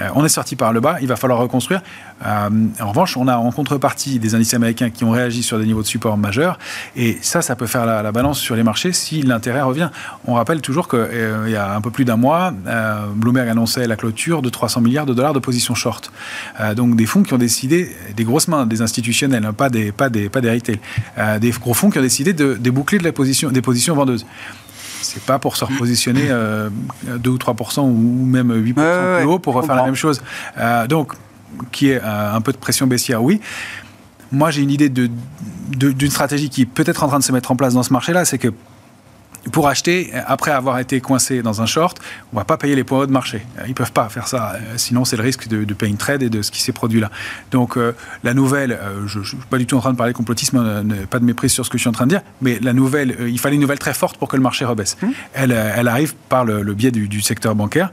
euh, on est sorti par le bas, il va falloir reconstruire. Euh, en revanche, on a en contrepartie des indices américains qui ont réagi sur des niveaux de support majeurs, et ça, ça peut faire la, balance sur les marchés si l'intérêt revient. On rappelle toujours qu'il euh, y a un peu plus d'un mois, Bloomberg annonçait la clôture de 300 milliards de dollars de positions short. donc, des fonds qui ont décidé, des grosses mains, des institutionnels, hein, pas, des, pas, des, pas des retail, des gros fonds qui ont décidé de déboucler position, des positions vendeuses c'est pas pour se repositionner 2 euh, ou 3% ou même 8% plus haut pour refaire la même chose. Euh, donc, qui est euh, un peu de pression baissière, oui. Moi, j'ai une idée d'une de, stratégie qui est peut-être en train de se mettre en place dans ce marché-là, c'est que pour acheter, après avoir été coincé dans un short, on va pas payer les points hauts de marché. Ils peuvent pas faire ça, sinon c'est le risque de, de trade et de ce qui s'est produit là. Donc euh, la nouvelle, euh, je, ne suis pas du tout en train de parler complotisme, euh, pas de méprise sur ce que je suis en train de dire, mais la nouvelle, il fallait une nouvelle très forte pour que le marché rebaisse. Mmh. Elle, elle, arrive par le, biais du, du, secteur bancaire.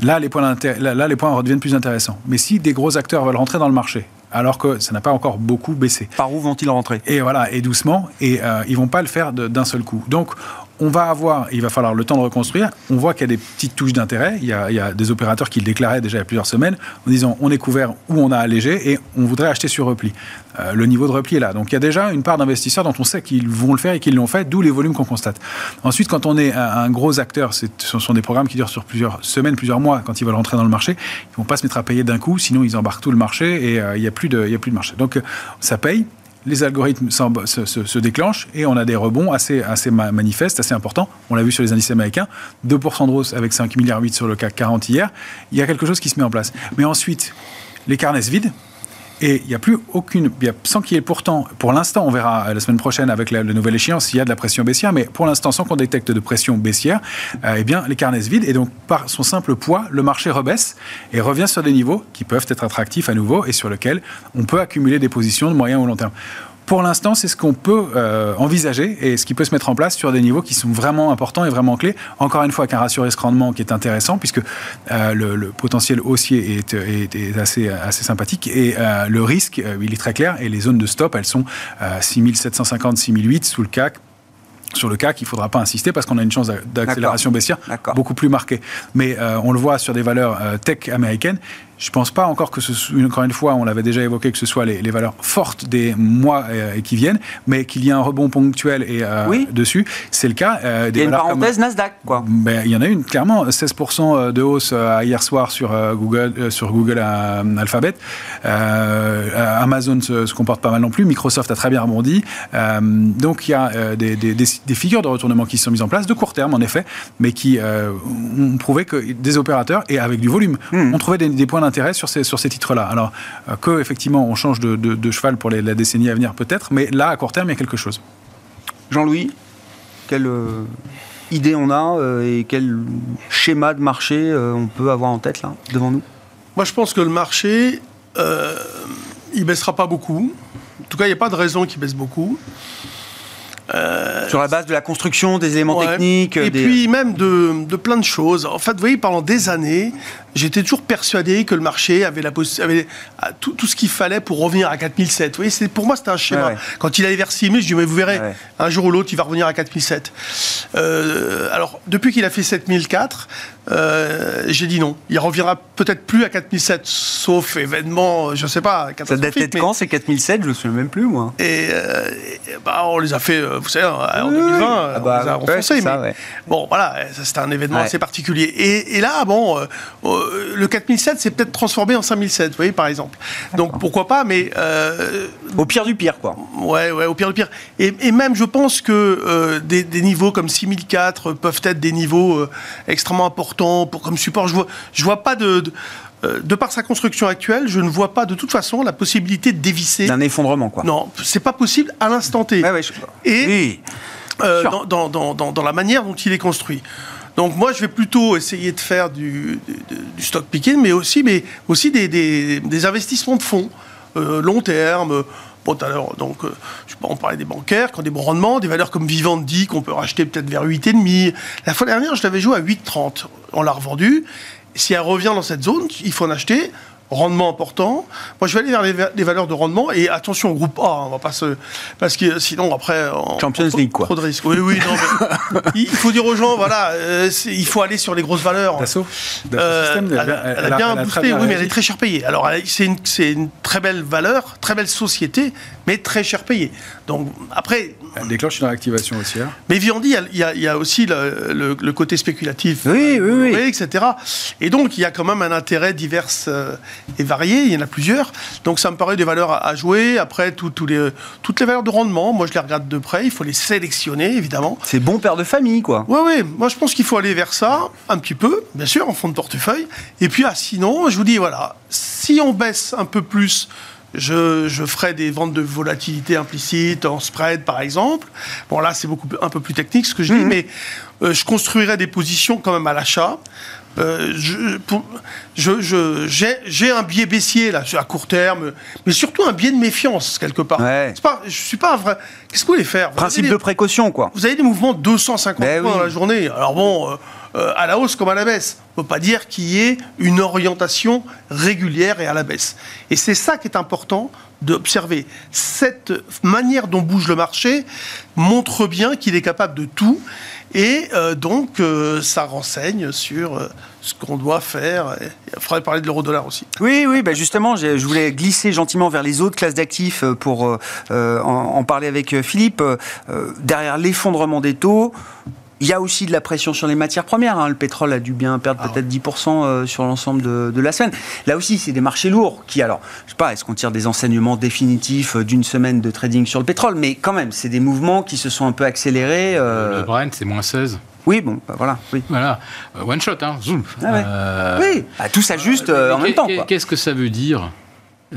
Là les, points là, les points redeviennent plus intéressants. Mais si des gros acteurs veulent rentrer dans le marché, alors que ça n'a pas encore beaucoup baissé. Par où vont-ils rentrer? Et voilà, et doucement, et euh, ils vont pas le faire d'un seul coup. Donc, on va avoir, il va falloir le temps de reconstruire. On voit qu'il y a des petites touches d'intérêt. Il, y a des opérateurs qui le déclaraient déjà il y a plusieurs semaines en disant on est couvert ou on a allégé et on voudrait acheter sur repli. Euh, le niveau de repli est là. Donc il y a déjà une part d'investisseurs dont on sait qu'ils vont le faire et qu'ils l'ont fait, d'où les volumes qu'on constate. Ensuite, quand on est un, gros acteur, ce sont des programmes qui durent sur plusieurs semaines, plusieurs mois quand ils veulent rentrer dans le marché. Ils ne vont pas se mettre à payer d'un coup, sinon ils embarquent tout le marché et euh, il n'y a, plus de, a plus de marché. Donc euh, ça paye les algorithmes se, déclenchent et on a des rebonds assez, assez manifestes, assez importants. On l'a vu sur les indices américains, 2% de hausse avec 5 milliards 8 sur le CAC 40 hier. Il y a quelque chose qui se met en place. Mais ensuite, les carnets se vident. Et il n'y a plus aucune, sans qu'il y ait pourtant, pour l'instant, on verra la semaine prochaine avec la, nouvelle échéance s'il y a de la pression baissière, mais pour l'instant, sans qu'on détecte de pression baissière, euh, eh bien, les carnets se vident et donc par son simple poids, le marché rebaisse et revient sur des niveaux qui peuvent être attractifs à nouveau et sur lesquels on peut accumuler des positions de moyen ou long terme pour l'instant, c'est ce qu'on peut euh, envisager et ce qui peut se mettre en place sur des niveaux qui sont vraiment importants et vraiment clés. Encore une fois, qu'un ratio risque-rendement qui est intéressant puisque euh, le, potentiel haussier est, assez, assez sympathique et euh, le risque, il est très clair et les zones de stop, elles sont 6750, 6008 sous le CAC, sur le CAC, il ne faudra pas insister parce qu'on a une chance d'accélération baissière beaucoup plus marquée. Mais on le voit sur des valeurs tech américaines, je ne pense pas encore que ce soit, encore une fois, on l'avait déjà évoqué, que ce soit les, valeurs fortes des mois euh, qui viennent, mais qu'il y ait un rebond ponctuel et, euh, dessus. C'est le cas. Euh, des il y a une parenthèse Nasdaq, quoi. Ben, il y en a une, clairement. 16% de hausse hier soir sur Google, sur Google Alphabet. Amazon se, se, comporte pas mal non plus. Microsoft a très bien rebondi. donc il y a des, des, des, figures de retournement qui sont mises en place, de court terme en effet, mais qui ont prouvé que des opérateurs, et avec du volume, hmm. ont trouvé des, points intérêt sur ces, sur ces titres-là. Alors, euh, que effectivement, on change de, cheval pour la décennie à venir, peut-être, mais là, à court terme, il y a quelque chose. Jean-Louis, quelle euh, idée on a euh, et quel schéma de marché on peut avoir en tête, là, devant nous? Moi, je pense que le marché, il baissera pas beaucoup. En tout cas, il n'y a pas de raison qu'il baisse beaucoup. Euh, Sur la base de la construction, des éléments techniques. Et puis même de, de, plein de choses. En fait, vous voyez, pendant des années, j'étais toujours persuadé que le marché avait, la avait ah, tout, tout, ce qu'il fallait pour revenir à 4007. Vous voyez, pour moi, c'était un schéma. Quand il allait vers 6000, je dis, mais vous verrez, un jour ou l'autre, il va revenir à 4007. Euh, alors, depuis qu'il a fait 7004, euh, j'ai dit non. Il reviendra peut-être plus à 4007, sauf événement, je sais pas, Ça datait de quand C'est 4007 Je me souviens même plus, moi. Et, euh, et, bah, on les a fait, euh, vous savez, en 2020, Ah bah, on les a renforcés. c'est ça, mais ouais. bon, voilà, c'était un événement Ouais. assez particulier. Et, et là, bon, euh, le 4007 s'est peut-être transformé en 5007, vous voyez, par exemple. Donc pourquoi pas, mais Au pire du pire, quoi. Ouais, ouais, au pire, au pire. Et, et même, je pense que des, des niveaux comme 6004 peuvent être des niveaux extrêmement importants pour comme support. Je vois, je vois pas de, de, euh, de par sa construction actuelle, je ne vois pas de toute façon la possibilité de dévisser. D'un effondrement, quoi. Non, c'est pas possible à l'instant T. Ouais, ouais, je- Et Oui. euh, dans, dans, dans, dans, dans la manière dont il est construit. Donc moi, je vais plutôt essayer de faire du, du, du stock picking, mais aussi, mais aussi des, des, des investissements de fonds, euh, long terme. Bon, tout à l'heure, donc, euh, on parlait des bancaires qui ont des bons rendements, des valeurs comme Vivendi qu'on peut racheter peut-être vers 8,5. La fois dernière, je l'avais joué à 8,30. On l'a revendu. Si elle revient dans cette zone, il faut en acheter. Rendement important. Moi, je vais aller vers les, les valeurs de rendement et attention au groupe A. hein, on va pas se parce que sinon après on- Champions on- League, quoi. Trop de risques. Oui, oui. Non, mais il faut dire aux gens, voilà, euh, il faut aller sur les grosses valeurs. Dassault Euh, Systèmes, elle, a- elle a bien très boosté, bien oui, mais elle est très cher payée. Alors, elle- c'est une, c'est une très belle valeur, très belle société, mais très cher payée. Donc, après, Elle déclenche une réactivation haussière. mais Vivendi, il y a- il y, aussi le, le- le côté spéculatif. Oui, oui, oui. etc. Et donc, il y a quand même un intérêt divers euh, et varié. Il y en a plusieurs. Donc, ça me paraît des valeurs à, à jouer. Après, tout- les, toutes les valeurs de rendement, moi, je les regarde de près. Il faut les sélectionner, évidemment. C'est bon père de famille, quoi. Oui, oui. Moi, je pense qu'il faut aller vers ça, un petit peu, bien sûr, en fond de portefeuille. Et puis, ah, sinon, je vous dis, voilà, si on baisse un peu plus, je, je ferai des ventes de volatilité implicite en spread, par exemple. Bon, là, c'est beaucoup un peu plus technique ce que je dis, mais euh, je construirai des positions quand même à l'achat. Euh, j'ai un biais baissier là à court terme, mais surtout un biais de méfiance quelque part. Ouais. Pas, je suis pas un vrai. Qu'est-ce que vous voulez faire? Vous Principe de précaution, quoi. vous avez des mouvements de 250 Ben points oui. dans la journée. Alors bon, euh, euh, à la hausse comme à la baisse. On ne peut pas dire qu'il y ait une orientation régulière et à la baisse. Et c'est ça qui est important d'observer. Cette manière dont bouge le marché montre bien qu'il est capable de tout. Et euh, donc, euh, ça renseigne sur ce qu'on doit faire. Il faudrait parler de l'euro-dollar aussi. Oui, oui, bah justement, je voulais glisser gentiment vers les autres classes d'actifs pour en, parler avec Philippe. Derrière l'effondrement des taux, il y a aussi de la pression sur les matières premières. hein. Le pétrole a dû bien perdre Ah peut-être 10% euh, sur l'ensemble de, de la semaine. Là aussi, c'est des marchés lourds qui, alors, je sais pas, est-ce qu'on tire des enseignements définitifs euh, d'une semaine de trading sur le pétrole? Mais quand même, c'est des mouvements qui se sont un peu accélérés. euh, Le Brent, c'est moins 16. Oui, bon, bah, voilà, oui. Voilà. One shot, hein. Zoom. Ah ouais. Euh, Oui, bah, tout s'ajuste euh, en même temps. Qu'est-ce que ça veut dire?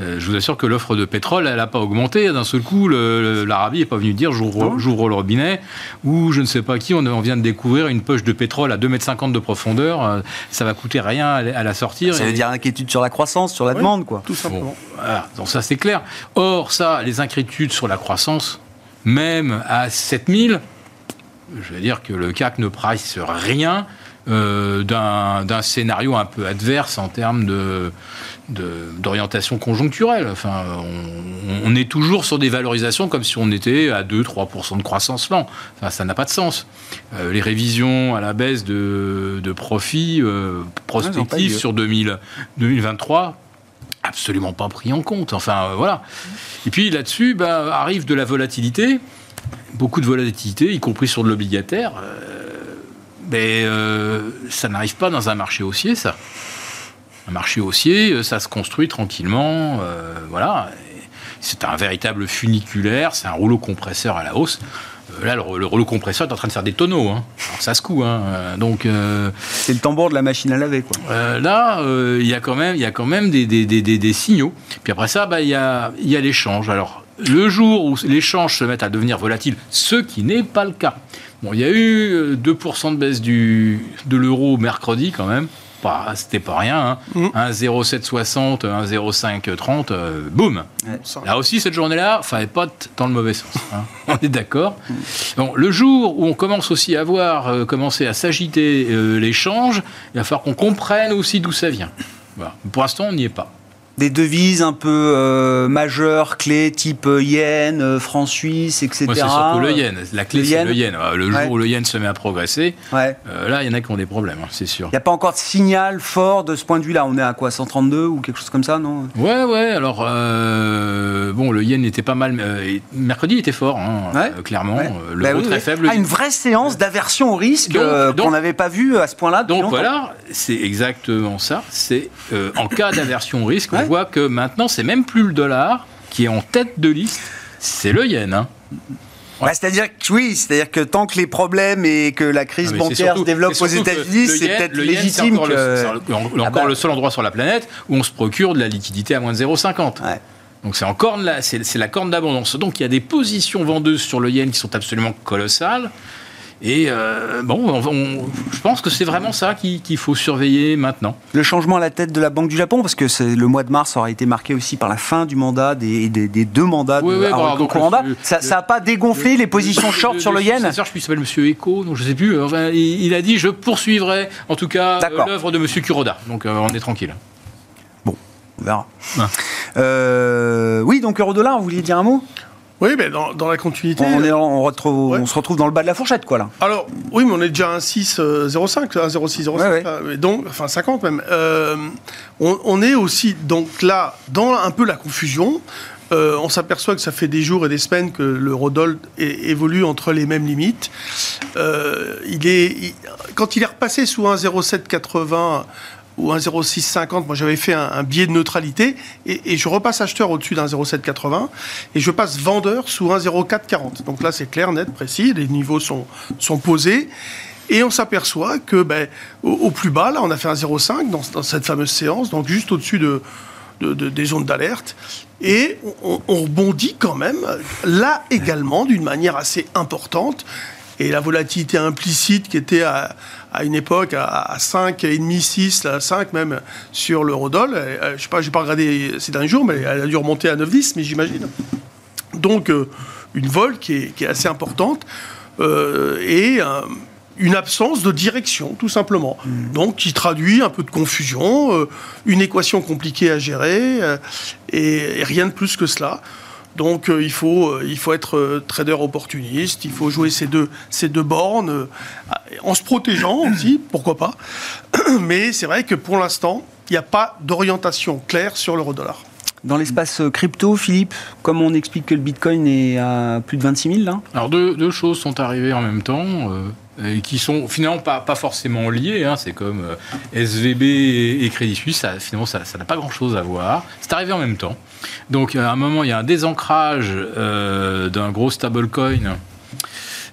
Euh, je vous assure que l'offre de pétrole, elle n'a pas augmenté. D'un seul coup, l'Arabie n'est pas venue dire j'ouvre le robinet, ou je ne sais pas qui, on, on vient de découvrir une poche de pétrole à 2,50 m de profondeur. euh, ça va coûter rien à, la- à la sortir. Ça Et- veut dire inquiétude sur la croissance, sur la Oui. demande, quoi. Tout simplement. Bon, voilà. Donc ça, c'est clair. Or, ça, les inquiétudes sur la croissance, même à 7000, je veux dire que le CAC ne price rien euh, d'un scénario un peu adverse en termes de- d'orientation conjoncturelle. Enfin, on, on est toujours sur des valorisations comme si on était à 2-3% de croissance l'an. Enfin, ça n'a pas de sens. Euh, les révisions à la baisse de, de profits euh, prospectifs lieu. sur 2000 2023 absolument pas pris en compte. Enfin, euh, voilà. Et puis là-dessus, bah, arrive de la volatilité, beaucoup de volatilité, y compris sur de l'obligataire. Mais ça n'arrive pas dans un marché haussier, ça. Un marché haussier, euh, ça se construit tranquillement, euh, voilà. C'est un véritable funiculaire, c'est un rouleau compresseur à la hausse. Euh, Là, le, le rouleau compresseur est en train de faire des tonneaux. Hein. Alors, ça se coud. Hein. Donc, euh, C'est le tambour de la machine à laver, quoi. là, il y a quand même, il y a quand même des, des, des, des- des signaux. Puis après ça, bah, il y a, y a l'échange. Alors, le jour où l'échange se met à devenir volatile, ce qui n'est pas le cas. Bon, il y a eu euh, 2% de baisse du, de l'euro mercredi quand même. Pas- C'était pas rien. Hein. Mm. Un 0,760, un 0,530, euh, boum. Là aussi, cette journée-là, fallait pas dans le mauvais sens. hein. On est d'accord. Bon, le jour où on commence aussi à voir euh, commencer à s'agiter euh, l'échange, il va falloir qu'on comprenne aussi d'où ça vient. Voilà. Pour l'instant, on n'y est pas. Des devises un peu euh, majeures, clés, type euh, yen, euh, franc suisse, etc. Moi, c'est surtout le yen. La clé, Le c'est yen. le yen. Le jour Ouais. où le yen se met à progresser, Ouais. euh, là, il y en a qui ont des problèmes, hein, c'est sûr. Il n'y a pas encore de signal fort de ce point de vue-là. On est à quoi 132 ou quelque chose comme ça, non? Ouais, ouais. Alors, euh, bon, le yen était pas mal. mercredi, il était fort, hein, Ouais. clairement. Le Bah oui, très oui. faible. Ah, une vraie séance d'aversion au risque Donc- donc- qu'on n'avait pas vu à ce point-là. Donc longtemps. voilà, c'est exactement ça. C'est en cas d'aversion au risque, on voit que maintenant, c'est même plus le dollar qui est en tête de liste, c'est le yen. hein. Bah, c'est-à-dire que oui, c'est-à-dire que tant que les problèmes et que la crise Ah, bancaire surtout- se développe aux États-Unis, le c'est peut-être le c'est légitime encore, le, que. c'est encore Ah bah. le seul endroit sur la planète où on se procure de la liquidité à moins de 0,50. Ouais. Donc c'est encore la, c'est la corne d'abondance. Donc il y a des positions vendeuses sur le yen qui sont absolument colossales. Et euh, bon, on- on- je pense que c'est vraiment ça qui- qu'il faut surveiller maintenant. Le changement à la tête de la Banque du Japon, parce que c'est- le mois de mars aura été marqué aussi par la fin du mandat des, des- des deux mandats Oui, de oui, voilà, donc Kuranda. le- ça n'a pas dégonflé les positions short sur le yen successeur, je s'appelle Monsieur Eco, donc je sais plus. Enfin, il, il a dit je poursuivrai en tout cas euh, l'œuvre de Monsieur Kuroda. Donc euh, on est tranquille. On verra. Euh, oui, donc euro-dollar, vous vouliez dire un mot? Oui, mais dans, dans la continuité. on, est- on retrouve- Ouais. on se retrouve dans le bas de la fourchette, quoi, là. Alors, oui, mais on est déjà à un 6,05, un 0,605, Ouais, ouais. euh, donc, enfin 50 même. Euh, on, on est aussi, donc là, dans un peu la confusion. Euh, on s'aperçoit que ça fait des jours et des semaines que le Rodol évolue entre les mêmes limites. Euh, il est, il- quand il est repassé sous un 0,780 ou un 0,650, moi j'avais fait un, biais de neutralité et, je repasse acheteur au-dessus d'un 0,780 et je passe vendeur sous un 0,440. Donc là c'est clair, net, précis, les niveaux sont, posés. Et on s'aperçoit que ben, au, plus bas, là, on a fait un 0,5 dans, cette fameuse séance, donc juste au-dessus de, de- de- des zones d'alerte. Et on rebondit quand même, là également, d'une manière assez importante. Et la volatilité implicite qui était à, à une époque à, à 5,5, 6, là, 5 même sur l'eurodoll, euh, je sais pas, j'ai pas regardé ces derniers jours, mais elle a dû remonter à 9,10, mais j'imagine. Donc, euh, une vol qui est, qui est assez importante euh, et une absence de direction, tout simplement. Donc, qui traduit un peu de confusion, euh, une équation compliquée à gérer euh, et, et rien de plus que cela. Donc, euh, il, faut, euh, il faut être euh, trader opportuniste, il faut jouer ces deux, ces deux bornes euh, en se protégeant aussi, pourquoi pas. Mais c'est vrai que pour l'instant, il n'y a pas d'orientation claire sur l'euro-dollar. Dans l'espace crypto, Philippe, comme on explique que le bitcoin est à plus de 26 000, là? Alors deux, deux choses sont arrivées en même temps euh, et qui sont finalement pas, pas forcément liées. hein. C'est comme euh, SVB et, Crédit Suisse, ça, finalement ça n'a pas grand-chose à voir. C'est arrivé en même temps. Donc à un moment, il y a un désancrage euh, d'un gros stablecoin.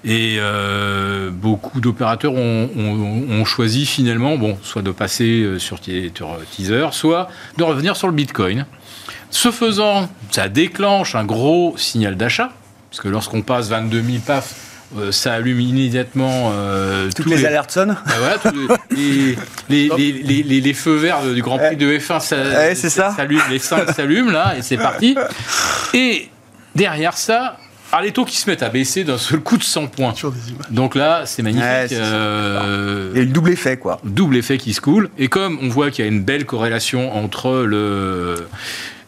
Et euh, beaucoup d'opérateurs ont, choisi finalement, bon, soit de passer euh, sur sur teaser, soit de revenir sur le Bitcoin. Ce faisant, ça déclenche un gros signal d'achat, parce que lorsqu'on passe 22 000 paf, euh, ça allume immédiatement euh, Toutes tous les, alertes sonnent Ah, voilà, tous les, les, les, les- les- les feux verts du Grand Prix de F1 ça, Ouais, c'est ça. s'allument, les 5 s'allument là et c'est parti. Et derrière ça, ah, les taux qui se mettent à baisser d'un seul coup de 100 points. Donc là, c'est magnifique. Ouais, euh, Il y a eu le double effet, quoi. double effet qui se coule. Et comme on voit qu'il y a une belle corrélation entre le,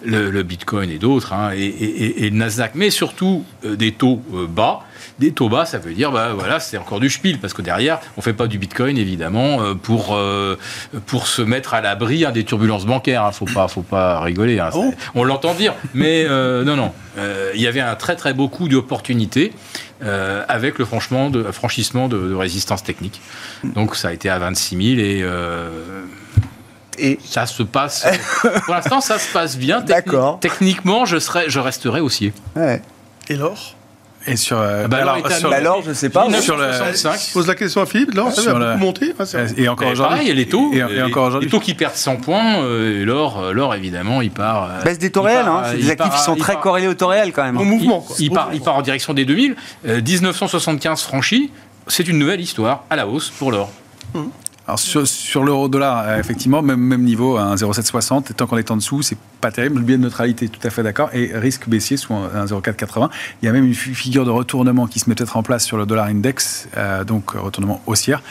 le, le Bitcoin et d'autres, hein, et, et- et le Nasdaq, mais surtout euh, des taux euh, bas, des taux bas, ça veut dire, bah voilà, c'est encore du spiel, parce que derrière, on fait pas du Bitcoin, évidemment, euh, pour, euh, pour se mettre à l'abri hein, des turbulences bancaires. Hein, faut pas, faut pas rigoler. c'est- on l'entend dire, mais non, non. Il y avait un très très beau coup d'opportunité euh, avec le franchement de, franchissement de, de résistance technique. Donc ça a été à 26 000 et Et ça se passe. pour l'instant, ça se passe bien. D'accord. Techniquement, je serais, je resterai haussier. ouais. Et l'or Et sur, euh, Ah bah alors, à sur Bah alors, je sais pas. sur le- 65. Je pose la question à Philippe. L'or, ça Sur a la- beaucoup monté. C'est vrai. et encore Et aujourd'hui. pareil, les taux. Et, et encore aujourd'hui. Les taux qui perdent 100 points, euh, et l'or, euh, l'or, évidemment, il part. euh, Baisse des taux réels, hein. euh, c'est des actifs part- qui sont très part- corrélés au taux réel, quand même. Au mouvement, quoi. Il, part, il part en direction des 2000. Euh, 1975 franchi, c'est une nouvelle histoire à la hausse pour l'or. Alors sur, l'euro-dollar, euh, effectivement, même, même niveau, un 0,760. Et tant qu'on est en dessous, c'est pas terrible. Le biais de neutralité, tout à fait d'accord. Et risque baissier sous un 0,480. Il y a même une figure de retournement qui se met peut-être en place sur le dollar index, euh, donc retournement haussière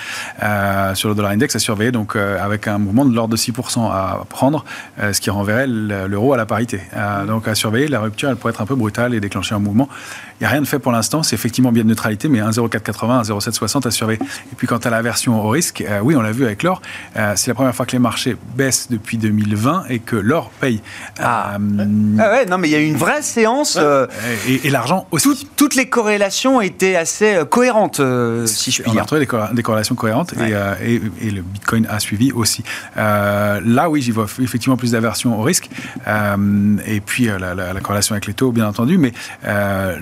euh, sur le dollar index à surveiller, donc euh, avec un mouvement de l'ordre de 6% à prendre, euh, ce qui renverrait l'euro à la parité. Euh, donc à surveiller, la rupture, elle pourrait être un peu brutale et déclencher un mouvement. Il n'y a rien de fait pour l'instant, c'est effectivement bien de neutralité, mais un 0,480, un 0,760 à surveiller. Et puis quant à la version au risque, euh, oui, on l'a vu avec l'or, euh, c'est la première fois que les marchés baissent depuis 2020 et que l'or paye. Ah. Euh, Ah ouais, non, mais il y a eu une vraie séance. euh, et, et l'argent aussi. tout- toutes les corrélations étaient assez cohérentes, si je puis On a dire. retrouvé des, corré- des corrélations cohérentes Ouais. et, et- et le Bitcoin a suivi aussi. Là, oui, j'y vois effectivement plus d'aversion au risque. Et puis la, la- la corrélation avec les taux, bien entendu. Mais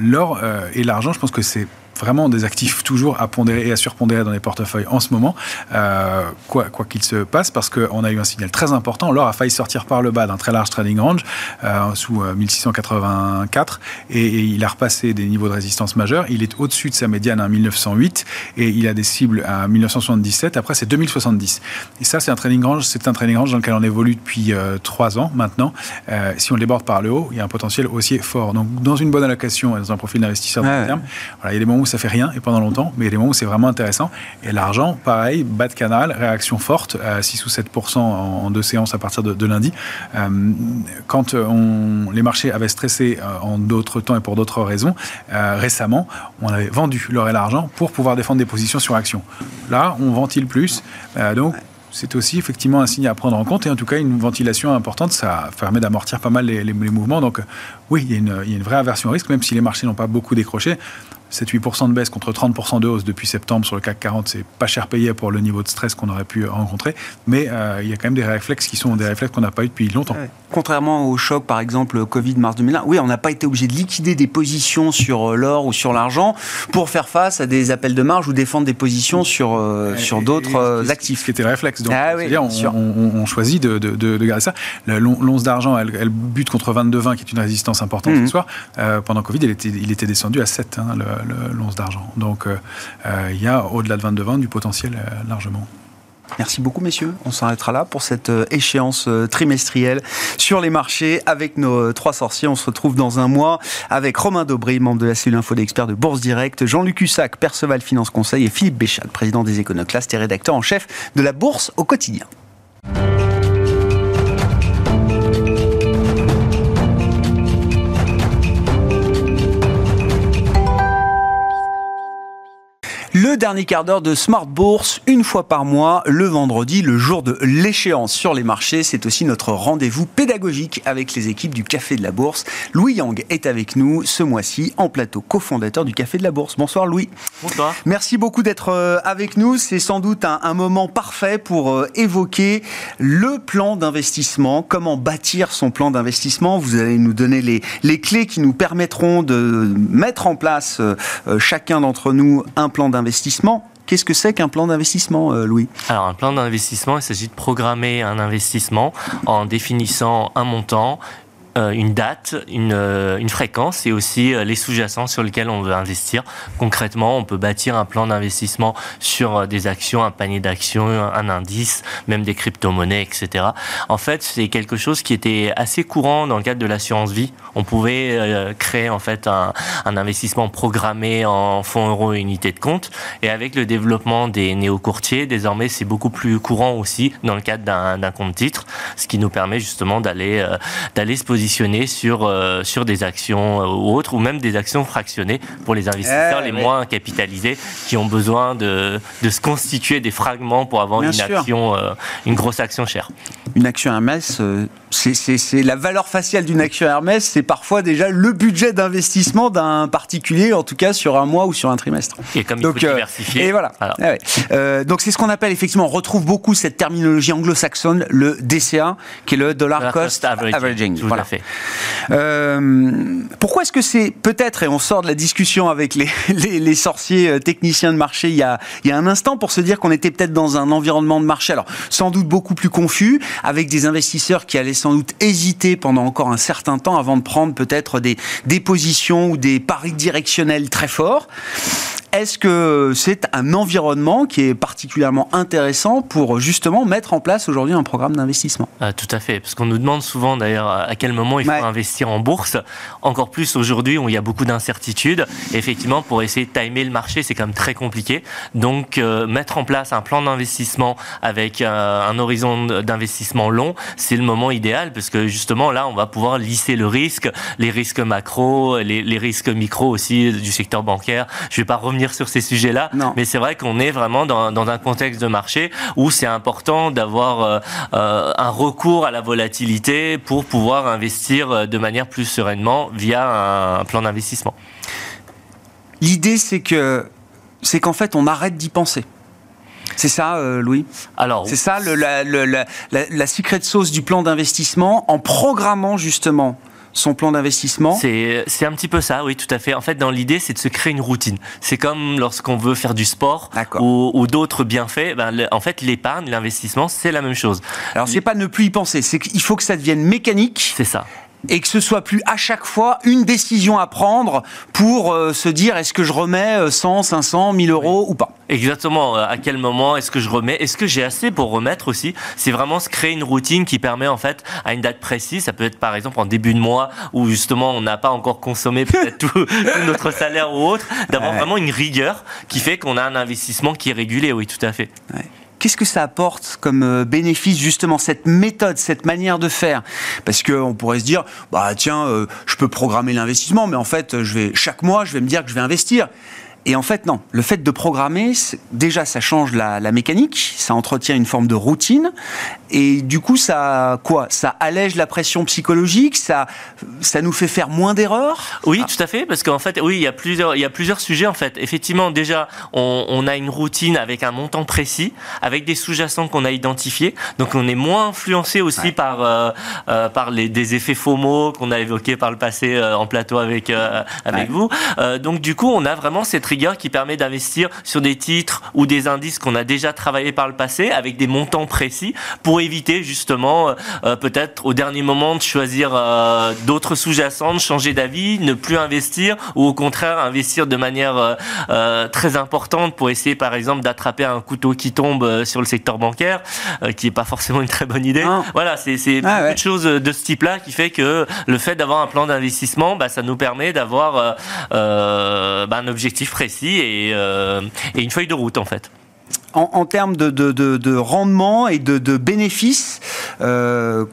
l'or et l'argent, je pense que c'est vraiment des actifs toujours à pondérer et à surpondérer dans les portefeuilles en ce moment, euh, quoi quoi qu'il se passe, parce qu'on a eu un signal très important. L'or a failli sortir par le bas d'un très large trading range euh, sous euh, 1684 et, et il a repassé des niveaux de résistance majeurs. Il est au-dessus de sa médiane à 1908 et il a des cibles à 1977. Après, c'est 2070. Et ça, c'est un trading range. C'est un trading range dans lequel on évolue depuis euh, trois ans maintenant. Euh, si on le déborde par le haut, il y a un potentiel haussier fort. Donc, dans une bonne allocation et dans un profil d'investisseur Ouais, long terme, voilà, il y a des moments où ça fait rien et pendant longtemps, mais il y a des moments où c'est vraiment intéressant. Et l'argent, pareil, bas de canal, réaction forte, à 6 ou 7 en, en deux séances à partir de, lundi. Euh, quand euh, les marchés avaient stressé euh, en d'autres temps et pour d'autres raisons, euh, récemment, on avait vendu l'or et l'argent pour pouvoir défendre des positions sur action. Là, on ventile plus. Euh, donc, c'est aussi effectivement un signe à prendre en compte et en tout cas une ventilation importante, ça permet d'amortir pas mal les, mouvements. Donc euh, oui, il y a une vraie aversion au risque, même si les marchés n'ont pas beaucoup décroché. 7-8% de baisse contre 30% de hausse depuis septembre sur le CAC 40, c'est pas cher payé pour le niveau de stress qu'on aurait pu rencontrer, mais euh, il y a quand même des réflexes qui sont des réflexes qu'on n'a pas eu depuis longtemps. Contrairement au choc, par exemple, Covid mars 2001, oui, on n'a pas été obligé de liquider des positions sur euh, l'or ou sur l'argent pour faire face à des appels de marge ou défendre des positions sur, euh, sur d'autres euh, actifs. Ce qui était le réflexe. Donc, Ah oui, on, on- on choisit de, de- de- de garder ça. L'once d'argent, elle, elle bute contre 22,20, qui est une résistance importante Mhm. ce soir. Pendant Covid, il était, il était descendu à 7, hein, le- le- l'once d'argent. Donc, euh, euh, il y a au-delà de 22,20 du potentiel euh, largement. Merci beaucoup, messieurs. On s'arrêtera là pour cette échéance trimestrielle sur les marchés avec nos trois sorciers. On se retrouve dans un mois avec Romain Dobré, membre de la cellule info d'experts de Bourse Direct, Jean-Luc Hussac, Perceval Finance Conseil et Philippe Béchat, président des Éconoclastes et rédacteur en chef de la Bourse au quotidien. Le dernier quart d'heure de Smart Bourse, une fois par mois, le vendredi, le jour de l'échéance sur les marchés. C'est aussi notre rendez-vous pédagogique avec les équipes du Café de la Bourse. Louis Yang est avec nous ce mois-ci en plateau, cofondateur du Café de la Bourse. Bonsoir Louis. Bonsoir. Merci beaucoup d'être euh, avec nous. C'est sans doute un, un moment parfait pour euh, évoquer le plan d'investissement, comment bâtir son plan d'investissement? Vous allez nous donner les, les clés qui nous permettront de mettre en place, euh, chacun d'entre nous, un plan d'investissement. Qu'est-ce que c'est qu'un plan d'investissement, euh, Louis? Alors, un plan d'investissement, il s'agit de programmer un investissement en définissant un montant, une date, une, euh, une fréquence et aussi euh, les sous-jacents sur lesquels on veut investir. Concrètement, on peut bâtir un plan d'investissement sur euh, des actions, un panier d'actions, un indice, même des crypto-monnaies, etc. En fait, c'est quelque chose qui était assez courant dans le cadre de l'assurance vie. On pouvait euh, créer en fait un, investissement programmé en fonds euros et unités de compte. Et avec le développement des néo-courtiers, désormais, c'est beaucoup plus courant aussi dans le cadre d'un compte titre, ce qui nous permet justement d'aller euh, d'aller se positionner sur euh, sur des actions euh, ou autres, ou même des actions fractionnées pour les investisseurs Eh, les moins capitalisés qui ont besoin de de se constituer des fragments pour avoir Bien une sûr. action, euh, une grosse action chère. Une action Hermès, euh, c'est- la valeur faciale d'une action Hermès, c'est parfois déjà le budget d'investissement d'un particulier, en tout cas sur un mois ou sur un trimestre. Et comme il Donc, faut diversifier. Et voilà. Ouais. Euh, donc c'est ce qu'on appelle effectivement, on retrouve beaucoup cette terminologie anglo-saxonne, le DCA, qui est le dollar, Dollar cost, cost averaging. averaging. Tout Voilà. Euh, pourquoi est-ce que c'est peut-être, et on sort de la discussion avec les, sorciers euh, techniciens de marché il y, a, il y a un instant pour se dire qu'on était peut-être dans un environnement de marché, alors sans doute beaucoup plus confus, avec des investisseurs qui allaient sans doute hésiter pendant encore un certain temps avant de prendre peut-être des, des positions ou des paris directionnels très forts. Est-ce que c'est un environnement qui est particulièrement intéressant pour justement mettre en place aujourd'hui un programme d'investissement? Ah, Tout à fait, parce qu'on nous demande souvent d'ailleurs à quel moment il faut investir en bourse. Encore plus aujourd'hui où il y a beaucoup d'incertitudes. Effectivement, pour essayer de timer le marché, c'est quand même très compliqué. Donc, euh, mettre en place un plan d'investissement avec euh, un horizon d'investissement long, c'est le moment idéal, parce que justement là, on va pouvoir lisser le risque, les risques macro, les, les risques micro aussi du secteur bancaire. Je ne vais pas revenir sur ces sujets-là, mais c'est vrai qu'on est vraiment dans, dans, un contexte de marché où c'est important d'avoir euh, euh, un recours à la volatilité pour pouvoir investir de manière plus sereinement via un plan d'investissement. L'idée, c'est que c'est qu'en fait, on arrête d'y penser. C'est ça, euh, Louis? Alors, c'est ça le, la, la, la, secret sauce du plan d'investissement en programmant justement son plan d'investissement C'est un petit peu ça, oui, tout à fait. En fait, dans l'idée, c'est de se créer une routine. C'est comme lorsqu'on veut faire du sport ou, ou d'autres bienfaits. Ben, en fait, l'épargne, l'investissement, c'est la même chose. Alors, c'est pas ne plus y penser, c'est qu'il faut que ça devienne mécanique. C'est ça et que ce soit plus à chaque fois une décision à prendre pour euh, se dire est-ce que je remets 100, 500, 1000 euros ou pas? Exactement. Euh, à quel moment est-ce que je remets? Est-ce que j'ai assez pour remettre aussi? C'est vraiment se créer une routine qui permet en fait à une date précise. Ça peut être par exemple en début de mois où justement on n'a pas encore consommé peut-être tout, notre salaire ou autre, d'avoir vraiment une rigueur qui fait qu'on a un investissement qui est régulé. Oui, tout à fait. Ouais. Qu'est-ce que ça apporte comme euh, bénéfice justement cette méthode, cette manière de faire? Parce qu'on pourrait se dire, bah tiens, euh, je peux programmer l'investissement, mais en fait, je vais chaque mois, je vais me dire que je vais investir. Et en fait, non. Le fait de programmer, déjà, ça change la, mécanique, ça entretient une forme de routine, et du coup, ça quoi? Ça allège la pression psychologique, ça, ça nous fait faire moins d'erreurs? Oui, tout à fait, parce qu'en fait, oui, il y a plusieurs, il y a plusieurs sujets en fait. Effectivement, déjà, on, a une routine avec un montant précis, avec des sous-jacents qu'on a identifiés, donc on est moins influencé aussi par euh, euh, par les des effets FOMO qu'on a évoqués par le passé euh, en plateau avec avec vous. donc du coup, on a vraiment cette rigueur qui permet d'investir sur des titres ou des indices qu'on a déjà travaillé par le passé avec des montants précis pour éviter justement euh, peut-être au dernier moment de choisir euh, d'autres sous-jacents, de changer d'avis, ne plus investir ou au contraire investir de manière euh, très importante pour essayer par exemple d'attraper un couteau qui tombe sur le secteur bancaire, qui n'est pas forcément une très bonne idée. Voilà, c'est ah beaucoup de choses de ce type-là qui fait que le fait d'avoir un plan d'investissement, bah, ça nous permet d'avoir bah, un objectif précis et, et une feuille de route en fait. En, termes de, rendement et de, bénéfices, euh,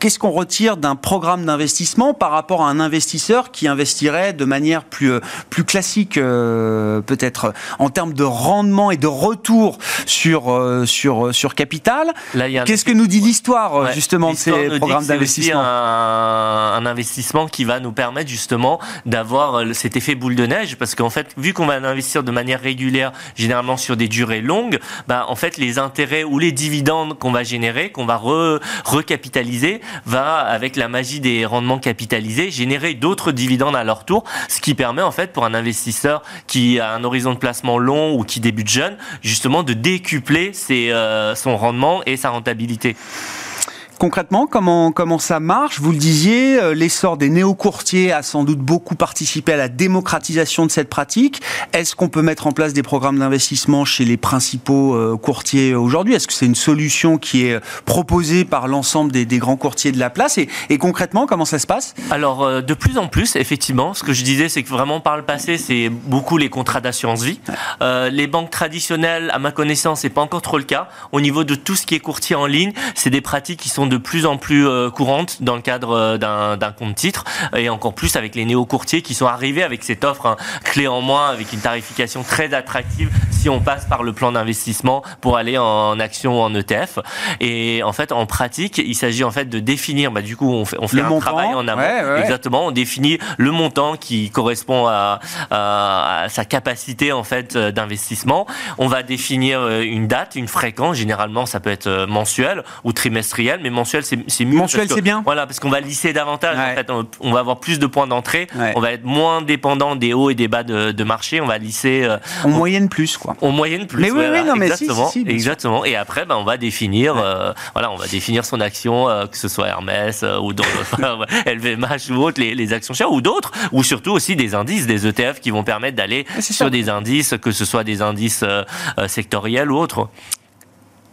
qu'est-ce qu'on retire d'un programme d'investissement par rapport à un investisseur qui investirait de manière plus, euh, plus classique, euh, peut-être, en termes de rendement et de retour sur, euh, sur, sur capital? Qu'est-ce que nous dit l'histoire, justement, de ces programmes d'investissement? un, un investissement qui va nous permettre, justement, d'avoir cet effet boule de neige, parce qu'en fait, vu qu'on va investir de manière régulière, généralement sur des durées longues, bah, en fait, les intérêts ou les dividendes qu'on va générer, qu'on va recapitaliser, va, avec la magie des rendements capitalisés, générer d'autres dividendes à leur tour, ce qui permet en fait pour un investisseur qui a un horizon de placement long ou qui débute jeune, justement de décupler euh, son rendement et sa rentabilité concrètement, comment, comment ça marche? Vous le disiez, euh, l'essor des néo-courtiers a sans doute beaucoup participé à la démocratisation de cette pratique. Est-ce qu'on peut mettre en place des programmes d'investissement chez les principaux euh, courtiers aujourd'hui? Est-ce que c'est une solution qui est proposée par l'ensemble des, grands courtiers de la place? Et, concrètement, comment ça se passe? Alors, euh, de plus en plus, effectivement, ce que je disais, c'est que vraiment par le passé, c'est beaucoup les contrats d'assurance vie. les banques traditionnelles, à ma connaissance, c'est pas encore trop le cas. Au niveau de tout ce qui est courtier en ligne, c'est des pratiques qui sont de plus en plus euh, courantes dans le cadre euh, d'un compte titre et encore plus avec les néo-courtiers qui sont arrivés avec cette offre hein, clé en moins avec une tarification très attractive si on passe par le plan d'investissement pour aller en action ou en ETF. Et en fait, en pratique, il s'agit en fait de définir, bah, du coup, on fait, on fait un travail en amont. Exactement, on définit le montant qui correspond à, à, sa capacité en fait euh, d'investissement. On va définir une date, une fréquence. Généralement, ça peut être mensuel ou trimestriel, mais mensuel, c'est mieux. Mensuel, c'est bien. Voilà, parce qu'on va lisser davantage. En fait, on, va avoir plus de points d'entrée. On va être moins dépendant des hauts et des bas de, marché. On va lisser. Euh, en moyenne plus, quoi. En moyenne plus. Mais oui, oui, non, mais exactement. Si, exactement. Et après, ben, on va définir, euh, voilà, on va définir son action, que ce soit Hermès ou d'autres, LVMH ou autres, les, les actions chères ou d'autres, ou surtout aussi des indices, des ETF qui vont permettre d'aller sur des indices, que ce soit des indices sectoriels ou autres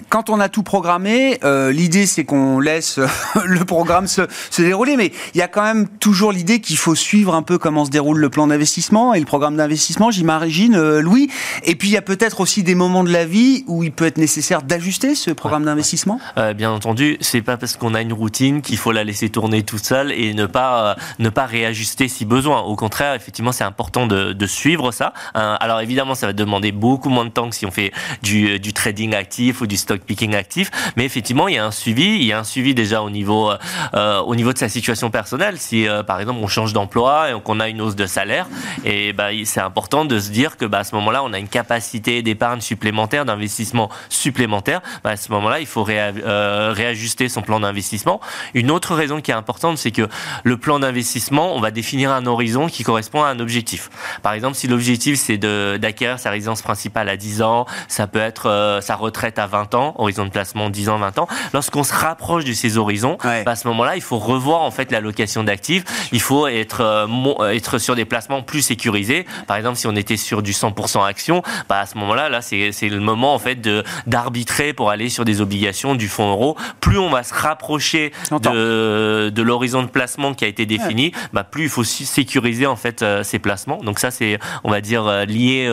quand on a tout programmé, euh, l'idée c'est qu'on laisse euh, le programme se, se, dérouler, mais il y a quand même toujours l'idée qu'il faut suivre un peu comment se déroule le plan d'investissement et le programme d'investissement, j'imagine, euh, Louis. Et puis il y a peut-être aussi des moments de la vie où il peut être nécessaire d'ajuster ce programme d'investissement. Euh, bien entendu, c'est pas parce qu'on a une routine qu'il faut la laisser tourner toute seule et ne pas ne pas réajuster si besoin. Au contraire, effectivement, c'est important de, de, suivre ça. alors évidemment, ça va demander beaucoup moins de temps que si on fait du, du trading actif ou du stock picking actif. Mais effectivement, il y a un suivi. Il y a un suivi déjà au niveau, euh, au niveau de sa situation personnelle. Si, euh, par exemple, on change d'emploi et qu'on a une hausse de salaire, et bah, c'est important de se dire que bah, à ce moment-là, on a une capacité d'épargne supplémentaire, d'investissement supplémentaire. Bah, à ce moment-là, il faut euh, réajuster son plan d'investissement. Une autre raison qui est importante, c'est que le plan d'investissement, on va définir un horizon qui correspond à un objectif. Par exemple, si l'objectif c'est d'acquérir sa résidence principale à 10 ans, ça peut être sa retraite à 20 ans, horizon de placement 10 ans, 20 ans. Lorsqu'on se rapproche de ces horizons, bah, à ce moment-là, il faut revoir en fait l'allocation d'actifs. Il faut être euh, euh, être sur des placements plus sécurisés. Par exemple, si on était sur du 100% action, bah, à ce moment-là, là, c'est le moment en fait de d'arbitrer pour aller sur des obligations du fonds euro. Plus on va se rapprocher de, de l'horizon de placement qui a été défini, bah, plus il faut sécuriser en fait euh, ces placements. Donc ça, c'est on va dire lié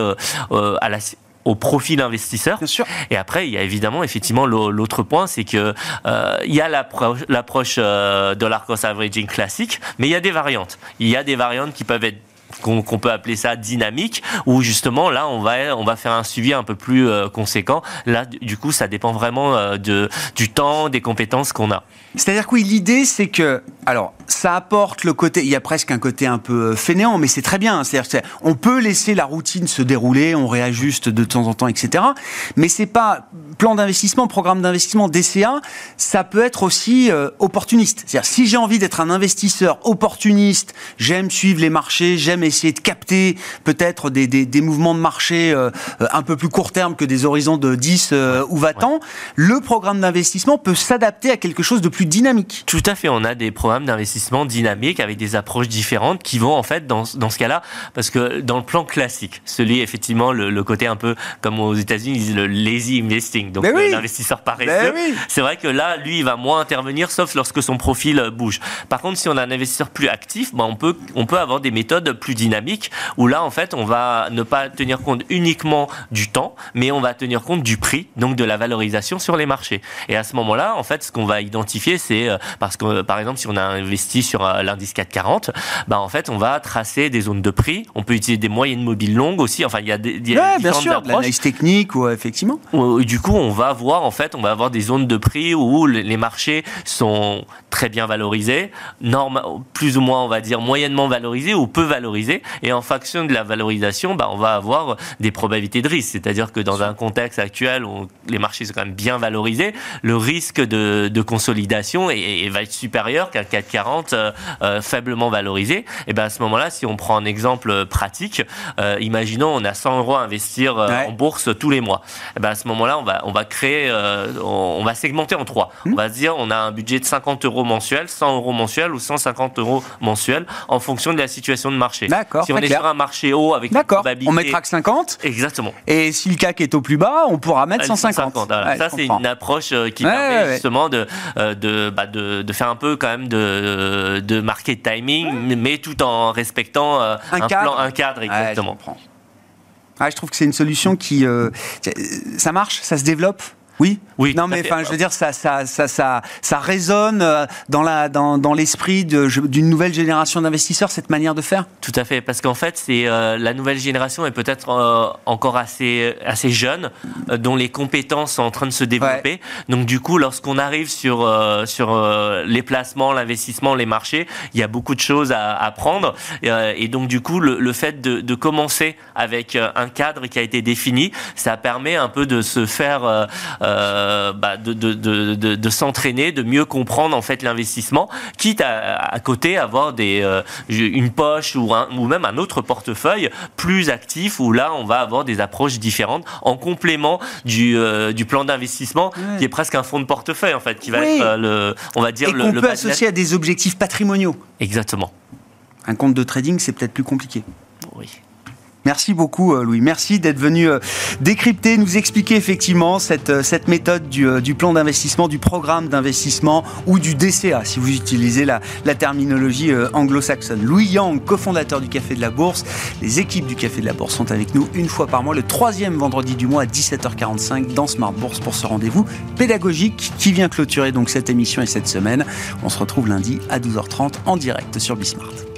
à la au. Bien sûr. Et après, il y a évidemment, effectivement, l'autre point, c'est que euh, il y a l'approche euh, dollar cost averaging classique, mais il y a des variantes. Il y a des variantes qui peuvent être qu'on peut appeler ça dynamique, où justement là on va on va faire un suivi un peu plus euh, conséquent. Là du coup ça dépend vraiment euh, de du temps, des compétences qu'on a. C'est-à-dire que oui, l'idée c'est que alors ça apporte le côté, il y a presque un côté un peu euh, fainéant, mais c'est très bien. C'est-à-dire on peut laisser la routine se dérouler, on réajuste de temps en temps, etc. Mais c'est pas plan d'investissement, programme d'investissement, DCA, ça peut être aussi opportuniste. C'est-à-dire si j'ai envie d'être un investisseur opportuniste, j'aime suivre les marchés, j'aime essayer de capter peut-être des, des, mouvements de marché euh, un peu plus court terme que des horizons de 10 euh, ou 20 ans, le programme d'investissement peut s'adapter à quelque chose de plus dynamique. Tout à fait, on a des programmes d'investissement dynamiques avec des approches différentes qui vont en fait dans, dans ce cas-là, parce que dans le plan classique, celui effectivement le, côté un peu comme aux États-Unis, ils disent le lazy investing, donc l'investisseur paresseux. C'est vrai que là, lui, il va moins intervenir, sauf lorsque son profil bouge. Par contre, si on a un investisseur plus actif, ben, on peut on peut avoir des méthodes plus dynamique, où là, en fait, on va ne pas tenir compte uniquement du temps, mais on va tenir compte du prix, donc de la valorisation sur les marchés. Et à ce moment-là, en fait, ce qu'on va identifier, c'est euh, parce que, par exemple, si on a investi sur euh, l'indice 440, bah, en fait, on va tracer des zones de prix. On peut utiliser des moyennes mobiles longues aussi. Enfin, il y a des, y a bien sûr, l'analyse technique ou effectivement. du coup, on va voir, en fait, on va avoir des zones de prix où les marchés sont très bien valorisés, plus ou moins, on va dire, moyennement valorisés ou peu valorisés et en fonction de la valorisation, bah, on va avoir des probabilités de risque. C'est-à-dire que dans un contexte actuel où les marchés sont quand même bien valorisés, le risque de, consolidation est, va être supérieur qu'un 440 euh, euh, faiblement valorisé. Et ben à ce moment-là, si on prend un exemple pratique, euh, imaginons on a 100 euros à investir en bourse tous les mois. Et ben à ce moment-là, on va on va créer, on, va segmenter en trois. Hmm. On va se dire on a un budget de 50 euros mensuel, 100 euros mensuel ou 150 euros mensuel en fonction de la situation de marché. D'accord. Si on est sur un marché haut avec probabilité. On mettra que 50. Exactement. Et si le CAC est au plus bas, on pourra mettre 150. 150 ça, c'est une approche qui permet justement de, euh, bah, de, de, faire un peu quand même de, de market timing, mais tout en respectant euh, un, cadre. Plan, un cadre. Exactement. Ah, je trouve que c'est une solution qui. ça marche, ça se développe oui, oui. Non, mais enfin, je veux dire, ça, ça, ça, ça, ça résonne euh, dans la, dans, dans l'esprit d'une nouvelle génération d'investisseurs cette manière de faire? Tout à fait, parce qu'en fait, c'est euh, la nouvelle génération est peut-être euh, encore assez, assez jeune, dont les compétences sont en train de se développer. Donc, du coup, lorsqu'on arrive sur, sur les placements, l'investissement, les marchés, il y a beaucoup de choses à apprendre. Et, donc, du coup, le, le fait de, de, commencer avec un cadre qui a été défini, ça permet un peu de se faire euh, bah, de, de, de, de s'entraîner, de mieux comprendre en fait l'investissement, quitte à, à côté avoir des, euh, une poche ou, un, ou même un autre portefeuille plus actif où là on va avoir des approches différentes en complément du, euh, du plan d'investissement Ouais. qui est presque un fonds de portefeuille en fait, qui va Oui. être le, on va dire Et le, peut associer à des objectifs patrimoniaux. Exactement. Un compte de trading, c'est peut-être plus compliqué. Oui. Merci beaucoup, euh, Louis. Merci d'être venu euh, décrypter, nous expliquer effectivement cette, euh, cette méthode du, du plan d'investissement, du programme d'investissement ou du DCA, si vous utilisez la, la terminologie anglo-saxonne. Louis Yang, cofondateur du Café de la Bourse. Les équipes du Café de la Bourse sont avec nous une fois par mois, le troisième vendredi du mois à 17h45 dans Smart Bourse pour ce rendez-vous pédagogique qui vient clôturer donc cette émission et cette semaine. On se retrouve lundi à 12h30 en direct sur Bismart.